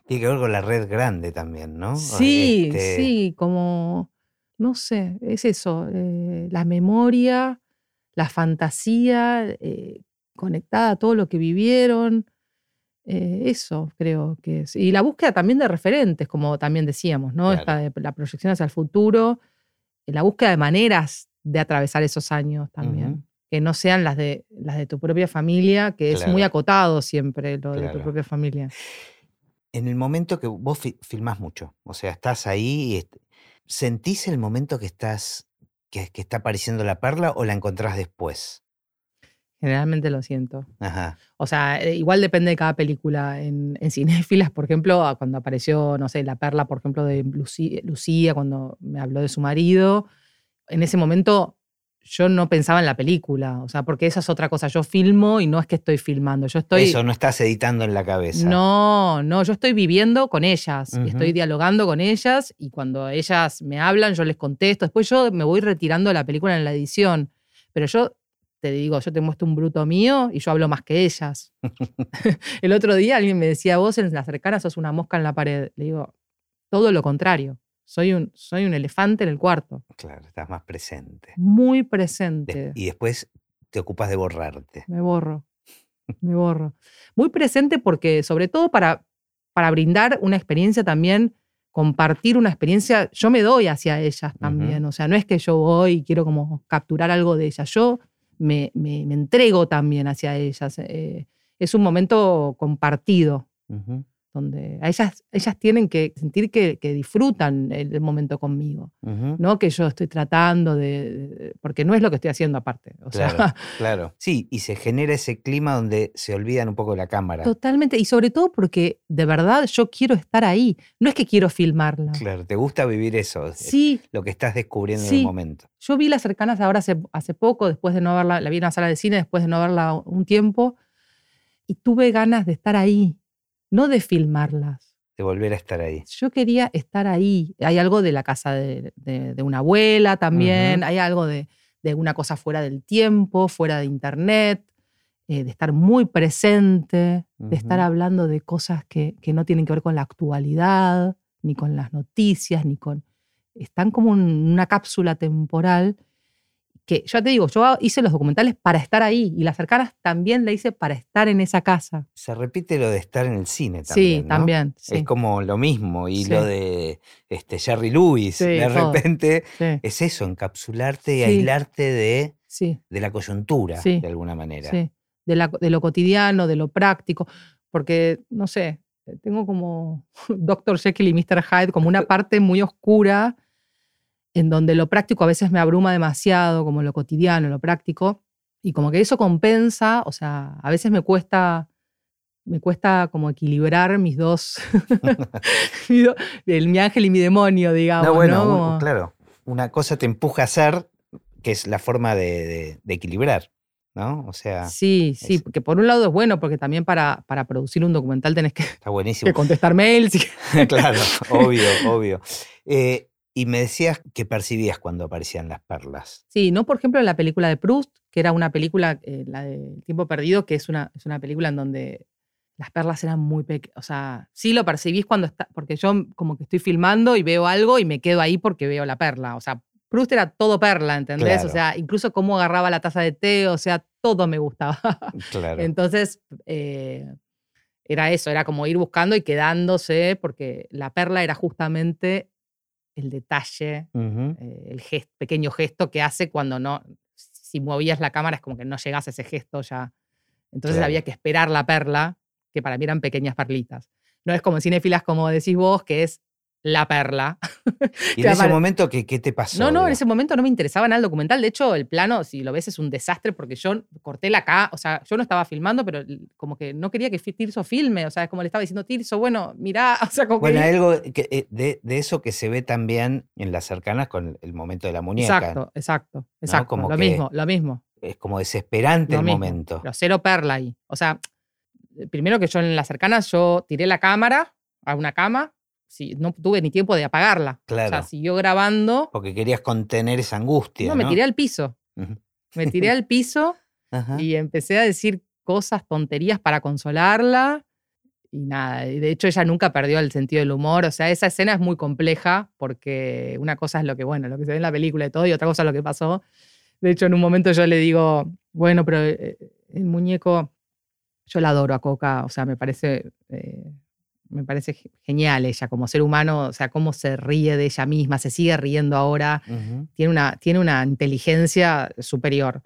Tiene que ver con la red grande también, ¿no? Sí, Este, sí, como, no sé, es eso, eh, la memoria, la fantasía, eh, conectada a todo lo que vivieron. eh, eso creo que es. Y la búsqueda también de referentes, como también decíamos, ¿no? Claro. Esta de la proyección hacia el futuro, la búsqueda de maneras de atravesar esos años también. Que no sean las de, las de tu propia familia, que es muy acotado siempre lo de tu propia familia. En el momento que vos fi- filmás mucho, o sea, estás ahí y est- ¿sentís el momento que estás, que, que está apareciendo la perla o la encontrás después? Generalmente lo siento. Ajá. O sea, eh, igual depende de cada película. En, en [laughs] Cinéfilas, por ejemplo, cuando apareció, no sé, La Perla, por ejemplo, de Lucí- Lucía, cuando me habló de su marido, en ese momento yo no pensaba en la película. O sea, porque esa es otra cosa. Yo filmo y no es que estoy filmando. Yo estoy. Eso, no estás editando en la cabeza. No, no, yo estoy viviendo con ellas, y estoy Ujú. dialogando con ellas y cuando ellas me hablan yo les contesto. Después yo me voy retirando de la película en la edición, pero yo te digo, yo te muestro un bruto mío y yo hablo más que ellas. [laughs] [laughs] El otro día alguien me decía, vos en las cercanas sos una mosca en la pared. Le digo, todo lo contrario, soy un, soy un elefante en el cuarto, Claro, estás más presente. muy presente. y después te ocupas de borrarte. Me borro, me borro. Muy presente porque, sobre todo para, para brindar una experiencia también, compartir una experiencia, yo me doy hacia ellas también. O sea, no es que yo voy y quiero como capturar algo de ellas, yo me, me- entrego también hacia ellas. Eh, es un momento compartido donde a ellas, ellas tienen que sentir que, que disfrutan el, el momento conmigo, no que yo estoy tratando de, de- porque no es lo que estoy haciendo aparte. O sea, Claro, [laughs] claro. Sí, y se genera ese clima donde se olvidan un poco de la cámara. Totalmente, y sobre todo porque de verdad yo quiero estar ahí, no es que quiero filmarla. Claro, te gusta vivir eso, Sí, lo que estás descubriendo en el Sí. momento. yo vi las cercanas ahora hace, hace poco, después de no verla, la vi en una sala de cine, después de no verla un tiempo, y tuve ganas de estar ahí, no de filmarlas. De volver a estar ahí. Yo quería estar ahí. Hay algo de la casa de, de- de una abuela también, hay algo de, de una cosa fuera del tiempo, fuera de internet, eh, de estar muy presente, de estar hablando de cosas que, que no tienen que ver con la actualidad, ni con las noticias, ni con... Están como en una cápsula temporal que, ya te digo, yo hice los documentales para estar ahí y las cercanas también la hice para estar en esa casa. Se repite lo de estar en el cine también. sí, ¿no? también. Sí, Es como lo mismo. Y Sí. lo de este, Jerry Lewis, Sí, de repente, es eso, encapsularte y aislarte de, de la coyuntura, de alguna manera. Sí, de, la- de lo cotidiano, de lo práctico, porque, no sé, tengo como [laughs] Dr. Jekyll y Mr. Hyde, como una [laughs] parte muy oscura en donde lo práctico a veces me abruma demasiado, como lo cotidiano, lo práctico, y como que eso compensa, o sea, a veces me cuesta, me cuesta como equilibrar mis dos, [laughs] [laughs] mi, do- el, mi ángel y mi demonio, digamos, No, ¿no? bueno, Como- claro. Una cosa te empuja a hacer, que es la forma de, de- de equilibrar, ¿no? O sea, Sí, sí, es- porque por un lado es bueno, porque también para, para producir un documental tenés que, está buenísimo. que contestar mails. y- [laughs] claro, obvio, obvio. Eh, y me decías que percibías cuando aparecían las perlas. Sí, no por ejemplo en la película de Proust, que era una película, eh, la de El tiempo perdido, que es una, es una película en donde las perlas eran muy pequeñas. O sea, sí lo percibís cuando está, porque yo como que estoy filmando y veo algo y me quedo ahí porque veo la perla. O sea, Proust era todo perla, ¿entendés? Claro. O sea, incluso cómo agarraba la taza de té, o sea, todo me gustaba. Claro. Entonces, eh, era eso, era como ir buscando y quedándose, porque la perla era justamente el detalle eh, el gest- pequeño gesto que hace cuando no, si movías la cámara es como que no llegas a ese gesto ya. Entonces Claro. había que esperar la perla, que para mí eran pequeñas perlitas. No es como en cinefilas como decís vos, que es la perla. [laughs] ¿Y en ese apare- momento qué, qué te pasó? No, no, en ese momento no me interesaba nada el documental. De hecho, el plano, si lo ves, es un desastre porque yo corté la acá, o sea, yo no estaba filmando, pero como que no quería que Tirso filme, o sea, es como le estaba diciendo Tirso, bueno, mirá, [laughs] o sea, como Bueno, que... algo que, eh, de, de eso que se ve también en las cercanas con el momento de la muñeca. Exacto, exacto, exacto. Como lo que- mismo, lo mismo. Es como desesperante Lo el mismo, momento. Pero cero perla ahí. O sea, primero que yo en las cercanas, yo tiré la cámara a una cama, sí, no tuve ni tiempo de apagarla. O Claro. sea, siguió grabando. Porque querías contener esa angustia. No, No, me tiré al piso. Me tiré al piso Ajá. y empecé a decir cosas, tonterías para consolarla. Y nada, y de hecho ella nunca perdió el sentido del humor. O sea, esa escena es muy compleja porque una cosa es lo que, bueno, lo que se ve en la película y todo, y otra cosa es lo que pasó. De hecho, en un momento yo le digo, bueno, pero eh, el muñeco, yo la adoro a Coca, o sea, me parece, eh, me parece ge- genial ella como ser humano, o sea, cómo se ríe de ella misma, se sigue riendo ahora tiene una, tiene una inteligencia superior.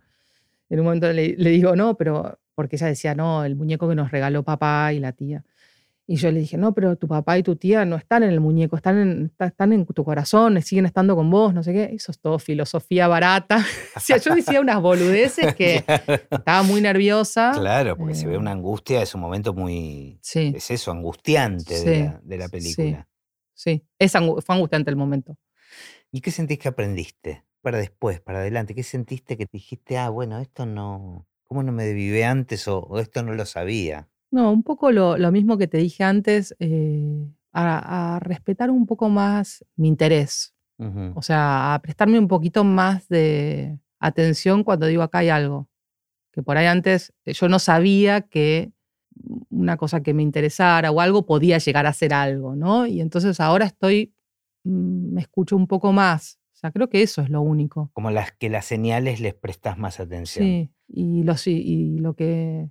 En un momento le, le digo, no, pero porque ella decía, no, el muñeco que nos regaló papá y la tía. Y yo le dije, no, pero tu papá y tu tía no están en el muñeco, están en, está- están en tu corazón, siguen estando con vos, no sé qué. Eso es todo filosofía barata. [laughs] o sea, yo decía unas boludeces que [laughs] estaba muy nerviosa. Claro, porque se ve Eh, una angustia, es un momento muy. Sí, Es eso, angustiante Sí, de, la, de la sí. película. sí. Es angu- fue angustiante el momento. ¿Y qué sentís que aprendiste? Para después, para adelante. ¿Qué sentiste que dijiste, ah, bueno, esto no. ¿Cómo no me vivé antes o, o esto no lo sabía? No, un poco lo, lo mismo que te dije antes, eh, a, a respetar un poco más mi interés. O sea, a prestarme un poquito más de atención cuando digo acá hay algo. Que por ahí antes eh, yo no sabía que una cosa que me interesara o algo podía llegar a ser algo, ¿no? Y entonces ahora estoy, mm, me escucho un poco más. O sea, creo que eso es lo único. Como las que las señales les prestas más atención. Sí, y lo, sí, y lo, que,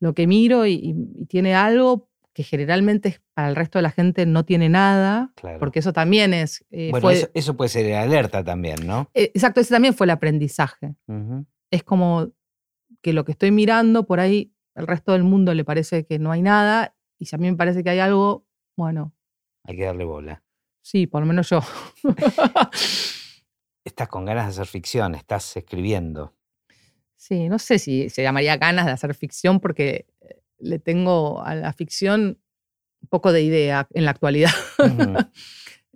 lo que miro y, tiene algo que generalmente para el resto de la gente no tiene nada, Claro. porque eso también es... eh, bueno, fue- eso, eso puede ser alerta también, ¿no? eh, exacto, ese también fue el aprendizaje. Es como que lo que estoy mirando por ahí, el resto del mundo le parece que no hay nada, y si a mí me parece que hay algo, bueno, Hay que darle bola. sí, por lo menos yo. [laughs] Estás con ganas de hacer ficción, estás escribiendo. Sí, no sé si se llamaría ganas de hacer ficción porque eh, le tengo a la ficción un poco de idea en la actualidad. [laughs]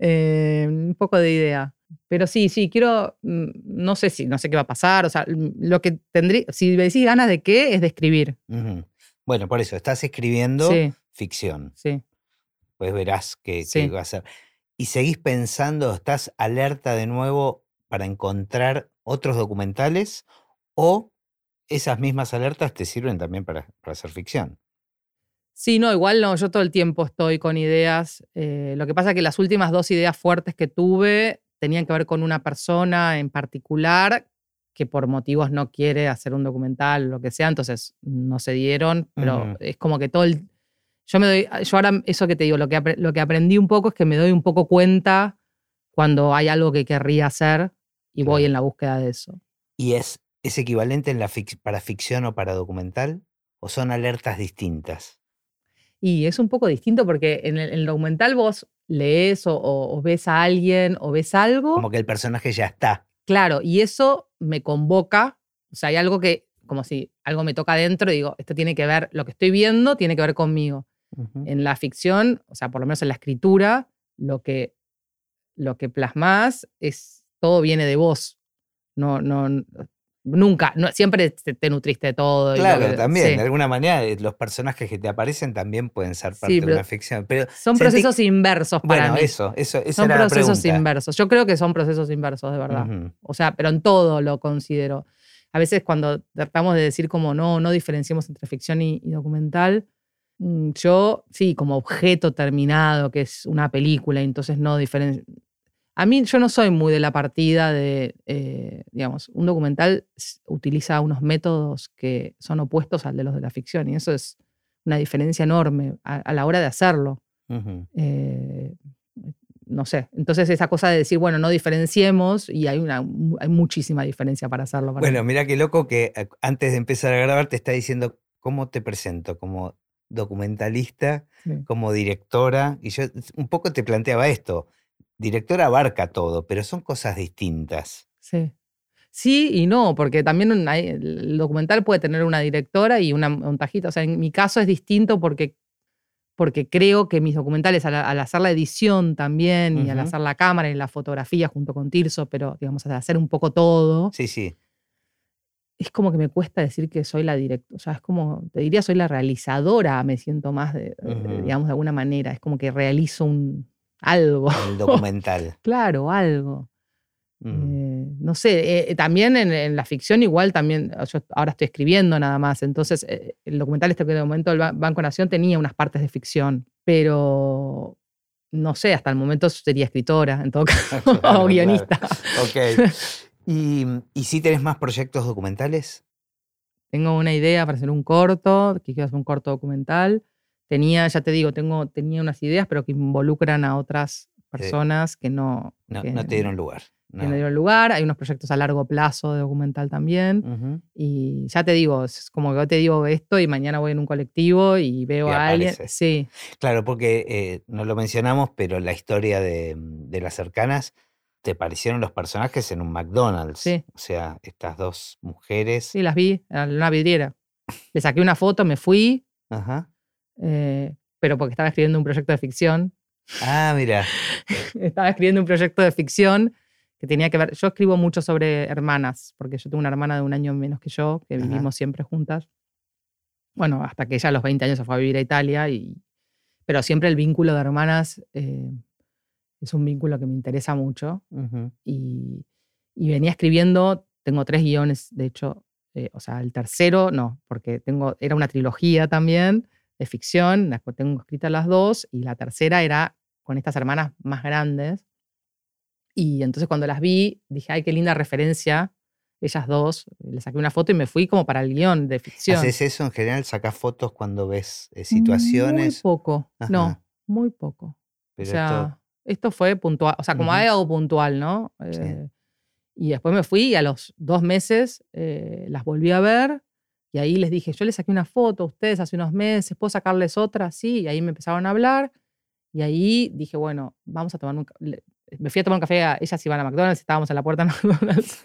Eh, un poco de idea. Pero sí, sí, quiero, mm, no sé si, no sé qué va a pasar, o sea, mm, lo que tendría, si me decís ganas de qué, es de escribir. Bueno, por eso, estás escribiendo Sí, ficción. sí. Pues verás qué, qué Sí. va a ser. Y seguís pensando, estás alerta de nuevo para encontrar otros documentales o esas mismas alertas te sirven también para, para hacer ficción. Sí, no, igual no, yo todo el tiempo estoy con ideas. eh, lo que pasa es que las últimas dos ideas fuertes que tuve tenían que ver con una persona en particular que por motivos no quiere hacer un documental, lo que sea, entonces no se dieron, pero es como que todo el... Yo me doy, yo ahora eso que te digo, lo que, lo que aprendí un poco es que me doy un poco cuenta cuando hay algo que querría hacer y voy en la búsqueda de eso. ¿Y es, es equivalente en la fic- para ficción o para documental? ¿O son alertas distintas? Y es un poco distinto porque en el, en el documental vos lees o, o- o ves a alguien o ves algo, Como que el personaje ya está. claro, y eso me convoca, o sea, hay algo que, como si algo me toca adentro y digo, esto tiene que ver, lo que estoy viendo tiene que ver conmigo. En la ficción, o sea, por lo menos en la escritura, lo que, lo que plasmás es, todo viene de vos. No, no, nunca, no, siempre te, te nutriste de todo. Claro, que- también, sí. de alguna manera eh, los personajes que te aparecen también pueden ser parte Sí, de una ficción. Pero Son sentí- procesos inversos para Bueno, mí. eso, eso, esa son era procesos inversos. Yo creo que son procesos inversos, de verdad. O sea, pero en todo lo considero. A veces cuando tratamos de decir como no, no diferenciemos entre ficción y, y documental, mm, yo sí, como objeto terminado, que es una película, entonces no diferencio. A mí yo no soy muy de la partida de, eh, digamos, un documental utiliza unos métodos que son opuestos al de los de la ficción y eso es una diferencia enorme a, a la hora de hacerlo. Eh, no sé. Entonces esa cosa de decir, bueno, no diferenciemos y hay, una, hay muchísima diferencia para hacerlo. para Bueno, mira qué loco que eh, antes de empezar a grabar te está diciendo cómo te presento, como documentalista Sí. como directora. Y yo un poco te planteaba esto. Directora abarca todo, pero son cosas distintas. Sí. Sí y no, porque también el documental puede tener una directora y una montajita. O sea, en mi caso es distinto porque, porque creo que mis documentales, al, al hacer la edición también y al hacer la cámara y la fotografía junto con Tirso, pero digamos, al hacer un poco todo, Sí, sí. es como que me cuesta decir que soy la directora. O sea, es como, te diría, soy la realizadora, me siento más, de, digamos, de alguna manera. Es como que realizo un algo. El [laughs] documental. claro, algo. Mm. Eh, no sé, eh, también en, en la ficción igual también, yo ahora estoy escribiendo nada más, entonces eh, el documental este que de momento el Ba- Banco Nación tenía unas partes de ficción, pero no sé, hasta el momento sería escritora en todo [laughs] caso, [laughs] Claro, o claro. guionista. Ok. ¿Y, ¿Y si tenés más proyectos documentales? Tengo una idea para hacer un corto, que quiero hacer un corto documental. Tenía, ya te digo, tengo, tenía unas ideas, pero que involucran a otras personas que no, No, que, no te dieron lugar. que No. no dieron lugar. Hay unos proyectos a largo plazo de documental también. Ujú. Y ya te digo, es como que yo te digo esto y mañana voy en un colectivo y veo Y a alguien. Sí, Claro, porque eh, no lo mencionamos, pero la historia de, de las cercanas, te parecieron los personajes en un McDonald's. Sí. O sea, estas dos mujeres. sí, las vi en una vidriera. Le saqué una foto, me fui, Ajá. Eh, pero porque estaba escribiendo un proyecto de ficción. Ah, mira. [laughs] estaba escribiendo un proyecto de ficción que tenía que ver. Yo escribo mucho sobre hermanas, porque yo tengo una hermana de un año menos que yo, que Ajá. vivimos siempre juntas. Bueno, hasta que ella a los 20 años se fue a vivir a Italia, y, pero siempre el vínculo de hermanas eh, es un vínculo que me interesa mucho. Ujú. y, y venía escribiendo, tengo tres guiones, de hecho, eh, o sea, el tercero no, porque tengo, era una trilogía también de ficción, las tengo escritas las dos, y la tercera era con estas hermanas más grandes. Y entonces cuando las vi, dije, ay, qué linda referencia, ellas dos, le saqué una foto y me fui como para el guion de ficción. ¿Haces eso en general? ¿Sacás fotos cuando ves eh, Muy situaciones? poco, no, Ajá. muy poco. Pero o sea, esto- esto, fue puntual, o sea, como Ujú. hay algo puntual, ¿no? Sí. Eh, y después me fui y a los dos meses eh, las volví a ver y ahí les dije, yo les saqué una foto a ustedes hace unos meses, ¿puedo sacarles otra? Sí, y ahí me empezaron a hablar y ahí dije, bueno, vamos a tomar un... Me fui a tomar un café, a- ellas iban a McDonald's, estábamos en la puerta de [laughs] McDonald's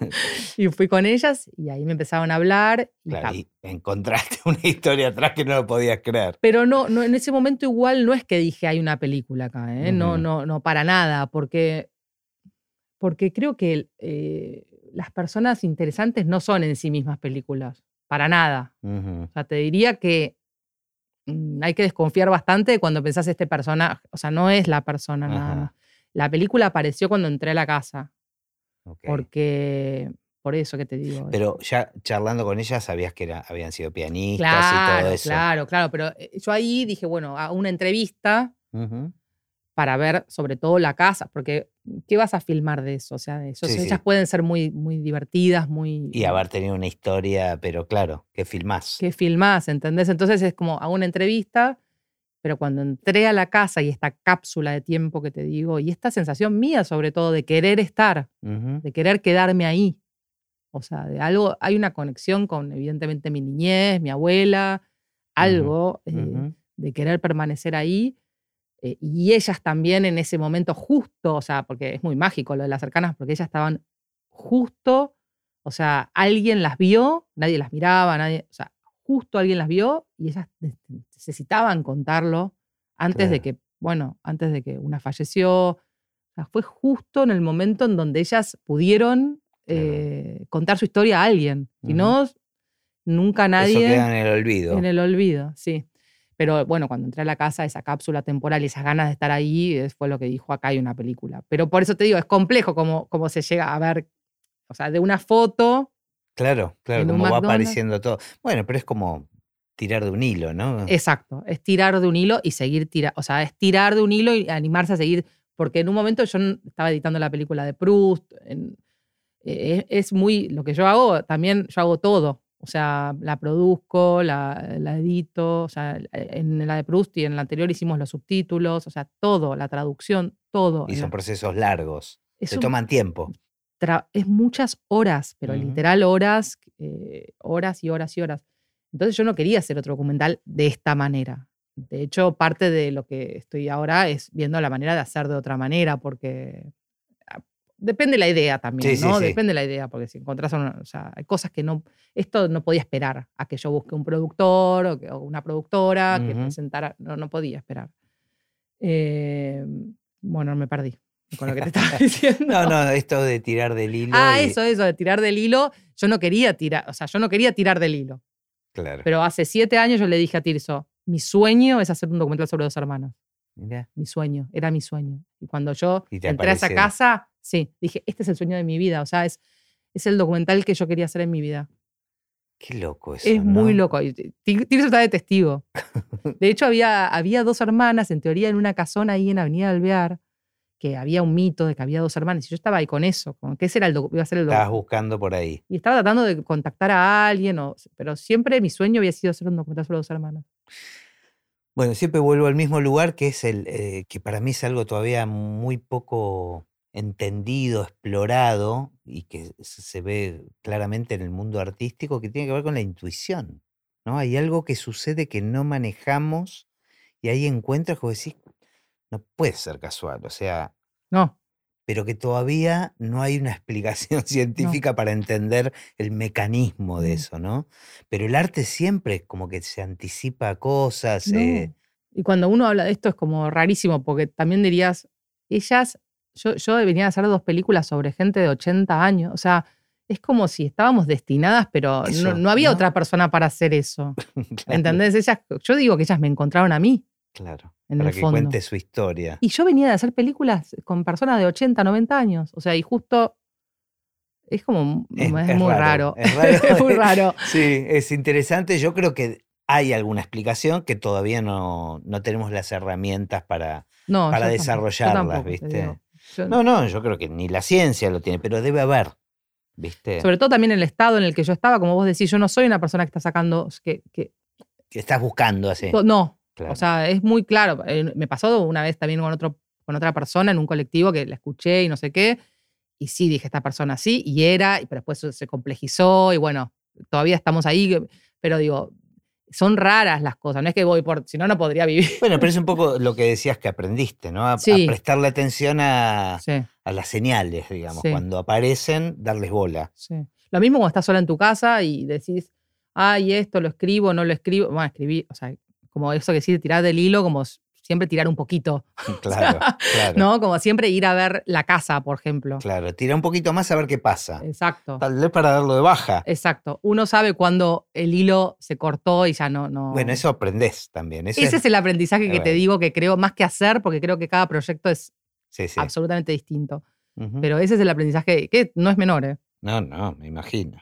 y fui con ellas y ahí me empezaron a hablar. Y claro, y encontraste [laughs] una historia atrás que no lo podías creer. pero no, no, en ese momento igual no es que dije hay una película acá, ¿eh? no, Ujú. no, no, para nada, porque, porque creo que eh, las personas interesantes no son en sí mismas películas, para nada. O sea, te diría que mm, hay que desconfiar bastante cuando pensás este personaje, o sea, no es la persona nada Ajá. La película apareció cuando entré a la casa, porque, por eso que te digo. Pero ya charlando con ella sabías que era, habían sido pianistas y claro, todo eso. claro, claro, pero eh, yo ahí dije, bueno, a una entrevista para ver sobre todo la casa, porque ¿qué vas a filmar de eso? O sea, de eso, Sí, ellas sí. pueden ser muy, muy divertidas, muy... Y haber tenido una historia, pero claro, que filmás. ¿Qué filmás? ¿Entendés? Entonces es como a una entrevista, pero cuando entré a la casa y esta cápsula de tiempo que te digo, y esta sensación mía sobre todo de querer estar, de querer quedarme ahí. O sea, de algo, hay una conexión con evidentemente mi niñez, mi abuela, algo eh, de querer permanecer ahí. Eh, y ellas también en ese momento justo, o sea, porque es muy mágico lo de las cercanas, porque ellas estaban justo, o sea, alguien las vio, nadie las miraba, nadie, o sea, justo alguien las vio y ellas ne- necesitaban contarlo antes de que, bueno, antes de que una falleció. O sea, fue justo en el momento en donde ellas pudieron Claro. eh, contar su historia a alguien. Si no, nunca Eso nadie... queda en el olvido. En el olvido, sí. Pero bueno, cuando entré a la casa, esa cápsula temporal y esas ganas de estar ahí, es- fue lo que dijo, acá hay una película. Pero por eso te digo, es complejo cómo, cómo se llega a ver, o sea, de una foto, Claro, claro, como va McDonald's. apareciendo todo. Bueno, pero es como tirar de un hilo, ¿no? exacto, es tirar de un hilo y seguir tirando, o sea, es tirar de un hilo y animarse a seguir, porque en un momento yo estaba editando la película de Proust, en- eh, es, es muy, lo que yo hago, también yo hago todo. O sea, la produzco, la, la edito, o sea, en la de Proust y en la anterior hicimos los subtítulos, o sea, todo, la traducción, todo. y son la- procesos largos. es, Se un- toman tiempo. tra- es muchas horas, pero Ujú. literal horas, eh, horas y horas y horas. Entonces yo no quería hacer otro documental de esta manera. de hecho, parte de lo que estoy ahora es viendo la manera de hacer de otra manera, porque depende la idea también, Sí, sí, ¿no? sí. Depende la idea, porque si encontrás, una- o sea, hay cosas que no, esto no podía esperar a que yo busque un productor o, que- o una productora que Ujú. presentara, no, no podía esperar. Eh, bueno, me perdí con lo que te estaba [laughs] diciendo. No, no, esto de tirar del hilo. Ah, y- eso, eso, de tirar del hilo. Yo no quería tirar, o sea, yo no quería tirar del hilo. Claro. Pero hace siete años yo le dije a Tirso, mi sueño es hacer un documental sobre dos hermanos. Mirá. Mi sueño, era mi sueño. Y cuando yo entré a esa casa, sí, dije, este es el sueño de mi vida. O sea, es, es el documental que yo quería hacer en mi vida. Qué loco eso. es muy loco. Tirso está de testigo. [laughs] De hecho, había, había dos hermanas, en teoría, en una casona ahí en Avenida Alvear, que había un mito de que había dos hermanas. Y yo estaba ahí con eso, con que ese era el iba a ser el Estabas buscando por ahí. Y estaba tratando de contactar a alguien, o- pero siempre mi sueño había sido hacer un documental sobre dos hermanos. Bueno, siempre vuelvo al mismo lugar que es el eh, que para mí es algo todavía muy poco entendido, explorado y que se ve claramente en el mundo artístico que tiene que ver con la intuición. ¿no? Hay algo que sucede que no manejamos y ahí encuentras como decís, no puede ser casual, o sea, No, pero que todavía no hay una explicación [laughs] científica para entender el mecanismo de No. eso, ¿no? Pero el arte siempre como que se anticipa a cosas. no. eh, Y cuando uno habla de esto es como rarísimo, porque también dirías, ellas, yo, yo venía a hacer dos películas sobre gente de 80 años, o sea, es como si estábamos destinadas, pero no, Eso, no había ¿no? otra persona para hacer eso. [laughs] claro, ¿Entendés? Ellas, yo digo que ellas me encontraron a mí, Claro, en para el que fondo. cuente su historia. Y yo venía de hacer películas con personas de 80, 90 años, o sea, y justo es como, Es- es, es muy raro, raro. es raro. [laughs] es muy [laughs] raro. Sí, es interesante. Yo creo que hay alguna explicación que todavía no, no tenemos las herramientas para... No, Para desarrollarlas, tampoco, te ¿viste? Yo- No, no, yo creo que ni la ciencia lo tiene, pero debe haber, ¿viste? Sobre todo también el estado en el que yo estaba, como vos decís, yo no soy una persona que está sacando, que, que Que estás buscando así. no, claro. o sea, es muy claro. Eh, Me pasó una vez también con, otro, con otra persona en un colectivo que la escuché y no sé qué, y sí dije, esta persona sí, y era, pero después se complejizó, y bueno, todavía estamos ahí, pero digo, son raras las cosas, no es que voy por, si no, no podría vivir. Bueno, pero es un poco lo que decías que aprendiste, ¿no? A, a Sí. prestarle atención a, Sí, a las señales, digamos. Sí. Cuando aparecen, darles bola. Lo mismo cuando estás sola en tu casa y decís, ay, esto lo escribo, no lo escribo. Bueno, escribí, o sea, como eso que sí, tirar del hilo, como siempre tirar un poquito, [laughs] Claro, claro. ¿no? Como siempre ir a ver la casa, por ejemplo. Claro, tira un poquito más a ver qué pasa. Exacto. Tal vez para darlo de baja. Exacto. Uno sabe cuando el hilo se cortó y ya no. no... Bueno, eso aprendés también. Eso Ese es el aprendizaje que te digo que creo más que hacer, porque creo que cada proyecto es Sí, sí. absolutamente distinto. Pero ese es el aprendizaje que no es menor, ¿eh? No, no, me imagino.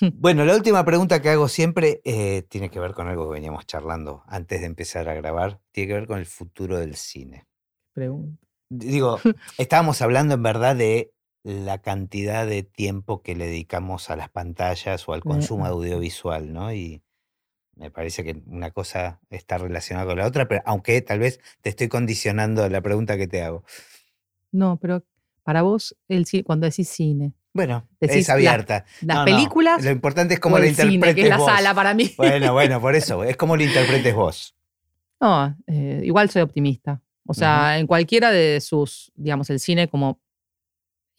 [laughs] Bueno, la última pregunta que hago siempre eh, tiene que ver con algo que veníamos charlando antes de empezar a grabar. Tiene que ver con el futuro del cine. Pregunta. Digo, [laughs] estábamos hablando en verdad de la cantidad de tiempo que le dedicamos a las pantallas o al consumo ah. audiovisual, ¿no? Y me parece que una cosa está relacionada con la otra, pero aunque tal vez te estoy condicionando la pregunta que te hago. No, pero para vos, el, cuando decís cine, Bueno, Decís es la- abierta. las No, no, películas Lo importante es cómo lo el cine, interpretes que es la vos. sala para mí. Bueno, bueno, por eso, [laughs] es como lo interpretes vos. No, eh, igual soy optimista. O sea, en cualquiera de sus, digamos, el cine como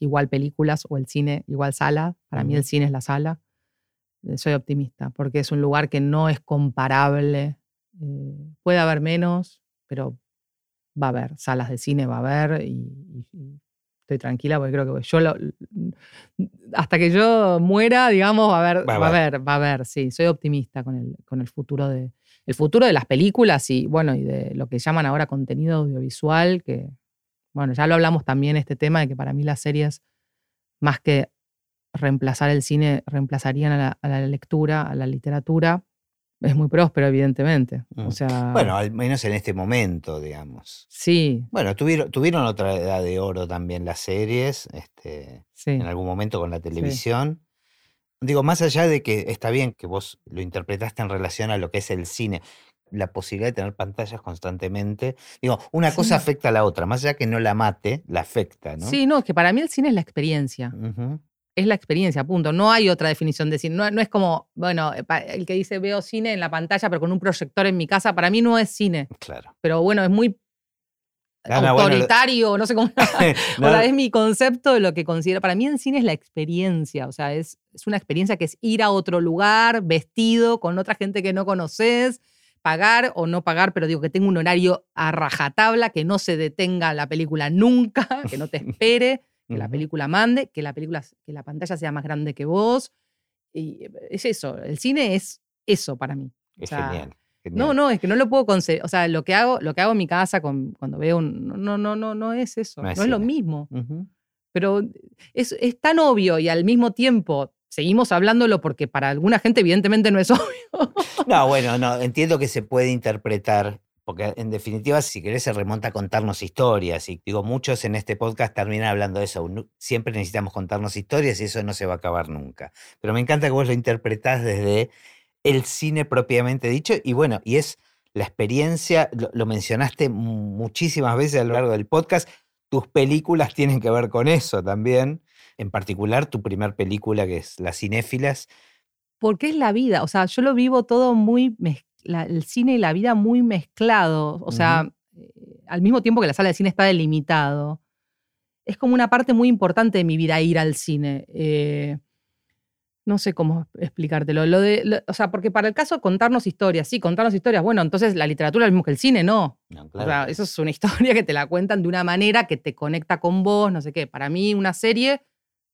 igual películas o el cine igual sala, para mí el cine es la sala, eh, soy optimista, porque es un lugar que no es comparable. eh, puede haber menos, pero va a haber salas de cine, va a haber, y, y- y estoy tranquila porque creo que yo lo- hasta que yo muera, digamos, va a haber, Va a va a haber. haber, va a haber, sí, soy optimista con el, con el futuro de, el futuro de las películas y bueno, y de lo que llaman ahora contenido audiovisual, que bueno, ya lo hablamos también este tema de que para mí las series, más que reemplazar el cine, reemplazarían a la, a la lectura, a la literatura. Es muy próspero, evidentemente. Mm. O sea, Bueno, al menos en este momento, digamos. sí, Bueno, tuvieron, tuvieron otra edad de oro también las series, este, sí. en algún momento con la televisión. Digo, más allá de que está bien que vos lo interpretaste en relación a lo que es el cine, la posibilidad de tener pantallas constantemente. Digo, una cosa Sí. afecta a la otra, más allá que no la mate, la afecta, ¿no? Sí, no, es que para mí el cine es la experiencia. Ujú. Es la experiencia, punto. No hay otra definición de cine. No, no es como, bueno, eh, el que dice veo cine en la pantalla, pero con un proyector en mi casa, para mí no es cine. Claro. Pero bueno, es muy autoritario, no sé cómo. [laughs] [laughs] o sea, es mi concepto de lo que considero. Para mí el cine es la experiencia, o sea, es, es una experiencia que es ir a otro lugar vestido con otra gente que no conoces, pagar o no pagar, pero digo que tengo un horario a rajatabla, que no se detenga la película nunca, que no te [laughs] espere que la película mande, que la película, que la pantalla sea más grande que vos. Y eh, es eso, el cine es eso para mí. Es genial, No, no, es que no lo puedo conseguir. O sea, lo que hago, lo que hago en mi casa con, cuando veo un. No, no, no, no es eso. No es, lo mismo. Pero es, es tan obvio y al mismo tiempo seguimos hablándolo porque para alguna gente evidentemente no es [laughs] obvio. No, bueno, no, entiendo que se puede interpretar porque en definitiva, si querés, se remonta a contarnos historias. Y digo, muchos en este podcast terminan hablando de eso. Siempre necesitamos contarnos historias y eso no se va a acabar nunca. Pero me encanta que vos lo interpretás desde el cine propiamente dicho. Y bueno, y es la experiencia, lo, mencionaste muchísimas veces a lo largo del podcast. Tus películas tienen que ver con eso también. En particular, tu primer película, que es Las Cinéfilas. Porque es la vida. O sea, yo lo vivo todo muy el cine y la vida muy mezclados, o sea, eh, al mismo tiempo que la sala de cine está delimitado, es como una parte muy importante de mi vida ir al cine. Eh, no sé cómo explicártelo. Lo de, o sea, porque para el caso contarnos historias, sí, contarnos historias, bueno, entonces la literatura es lo mismo que el cine, no. O sea, eso es una [laughs] historia que te la cuentan de una manera que te conecta con vos, no sé qué. Para mí una serie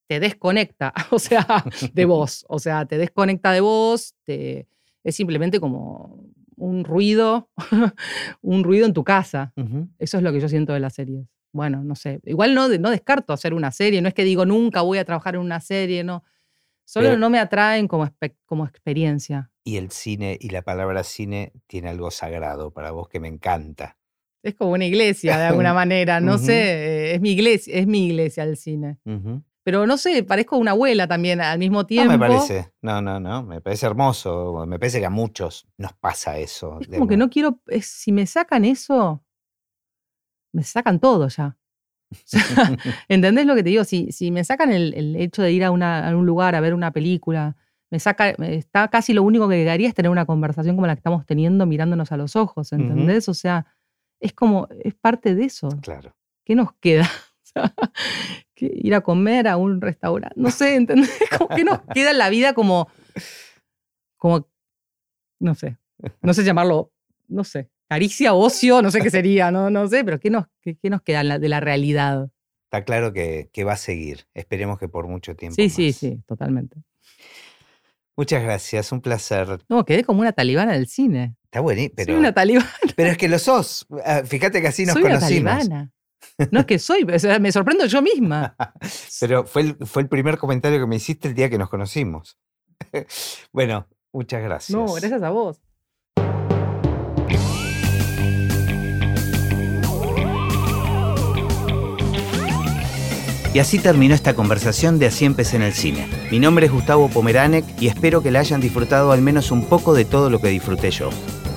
te desconecta, [laughs] o sea, de vos. O sea, te desconecta de vos, te, es simplemente como un ruido, [laughs] un ruido en tu casa. Eso es lo que yo siento de las series. Bueno, no sé. Igual no, no descarto hacer una serie, no es que digo nunca voy a trabajar en una serie, no. Solo no me atraen como, como experiencia. Y el cine y la palabra cine tiene algo sagrado para vos que me encanta. Es como una iglesia de alguna [laughs] manera, no sé, es mi iglesia, es mi iglesia el cine. Pero no sé, parezco una abuela también al mismo tiempo. No me parece, no, no, no, me parece hermoso. Me parece que a muchos nos pasa eso. Es como que no quiero, si me sacan eso, me sacan todo ya. [laughs] [laughs] ¿Entendés lo que te digo? Si, si me sacan el, hecho de ir a, un lugar a ver una película, me saca, está casi lo único que quedaría es tener una conversación como la que estamos teniendo mirándonos a los ojos, ¿entendés? O sea, es como, es parte de eso. Claro. ¿Qué nos queda? [laughs] ir a comer a un restaurante. No sé, ¿entendés? [laughs] Como que nos queda en la vida como, como, no sé, no sé llamarlo, no sé, caricia, ocio, no sé qué sería, no, no sé, pero ¿qué nos, qué, nos queda de la realidad? Está claro que, que, va a seguir. Esperemos que por mucho tiempo. Sí, sí, sí, totalmente. Muchas gracias, un placer. No, quedé como una talibana del cine. Está buenísimo. Pero, Soy una talibana. Pero es que lo sos. Ah, fíjate que así nos conocimos. Una talibana. No es que soy, me sorprendo yo misma. [laughs] Pero fue el, fue el primer comentario que me hiciste el día que nos conocimos. [laughs] Bueno, muchas gracias. No, gracias a vos. Y así terminó esta conversación de Así empecé en el cine. Mi nombre es Gustavo Pomeranek y espero que la hayan disfrutado al menos un poco de todo lo que disfruté yo.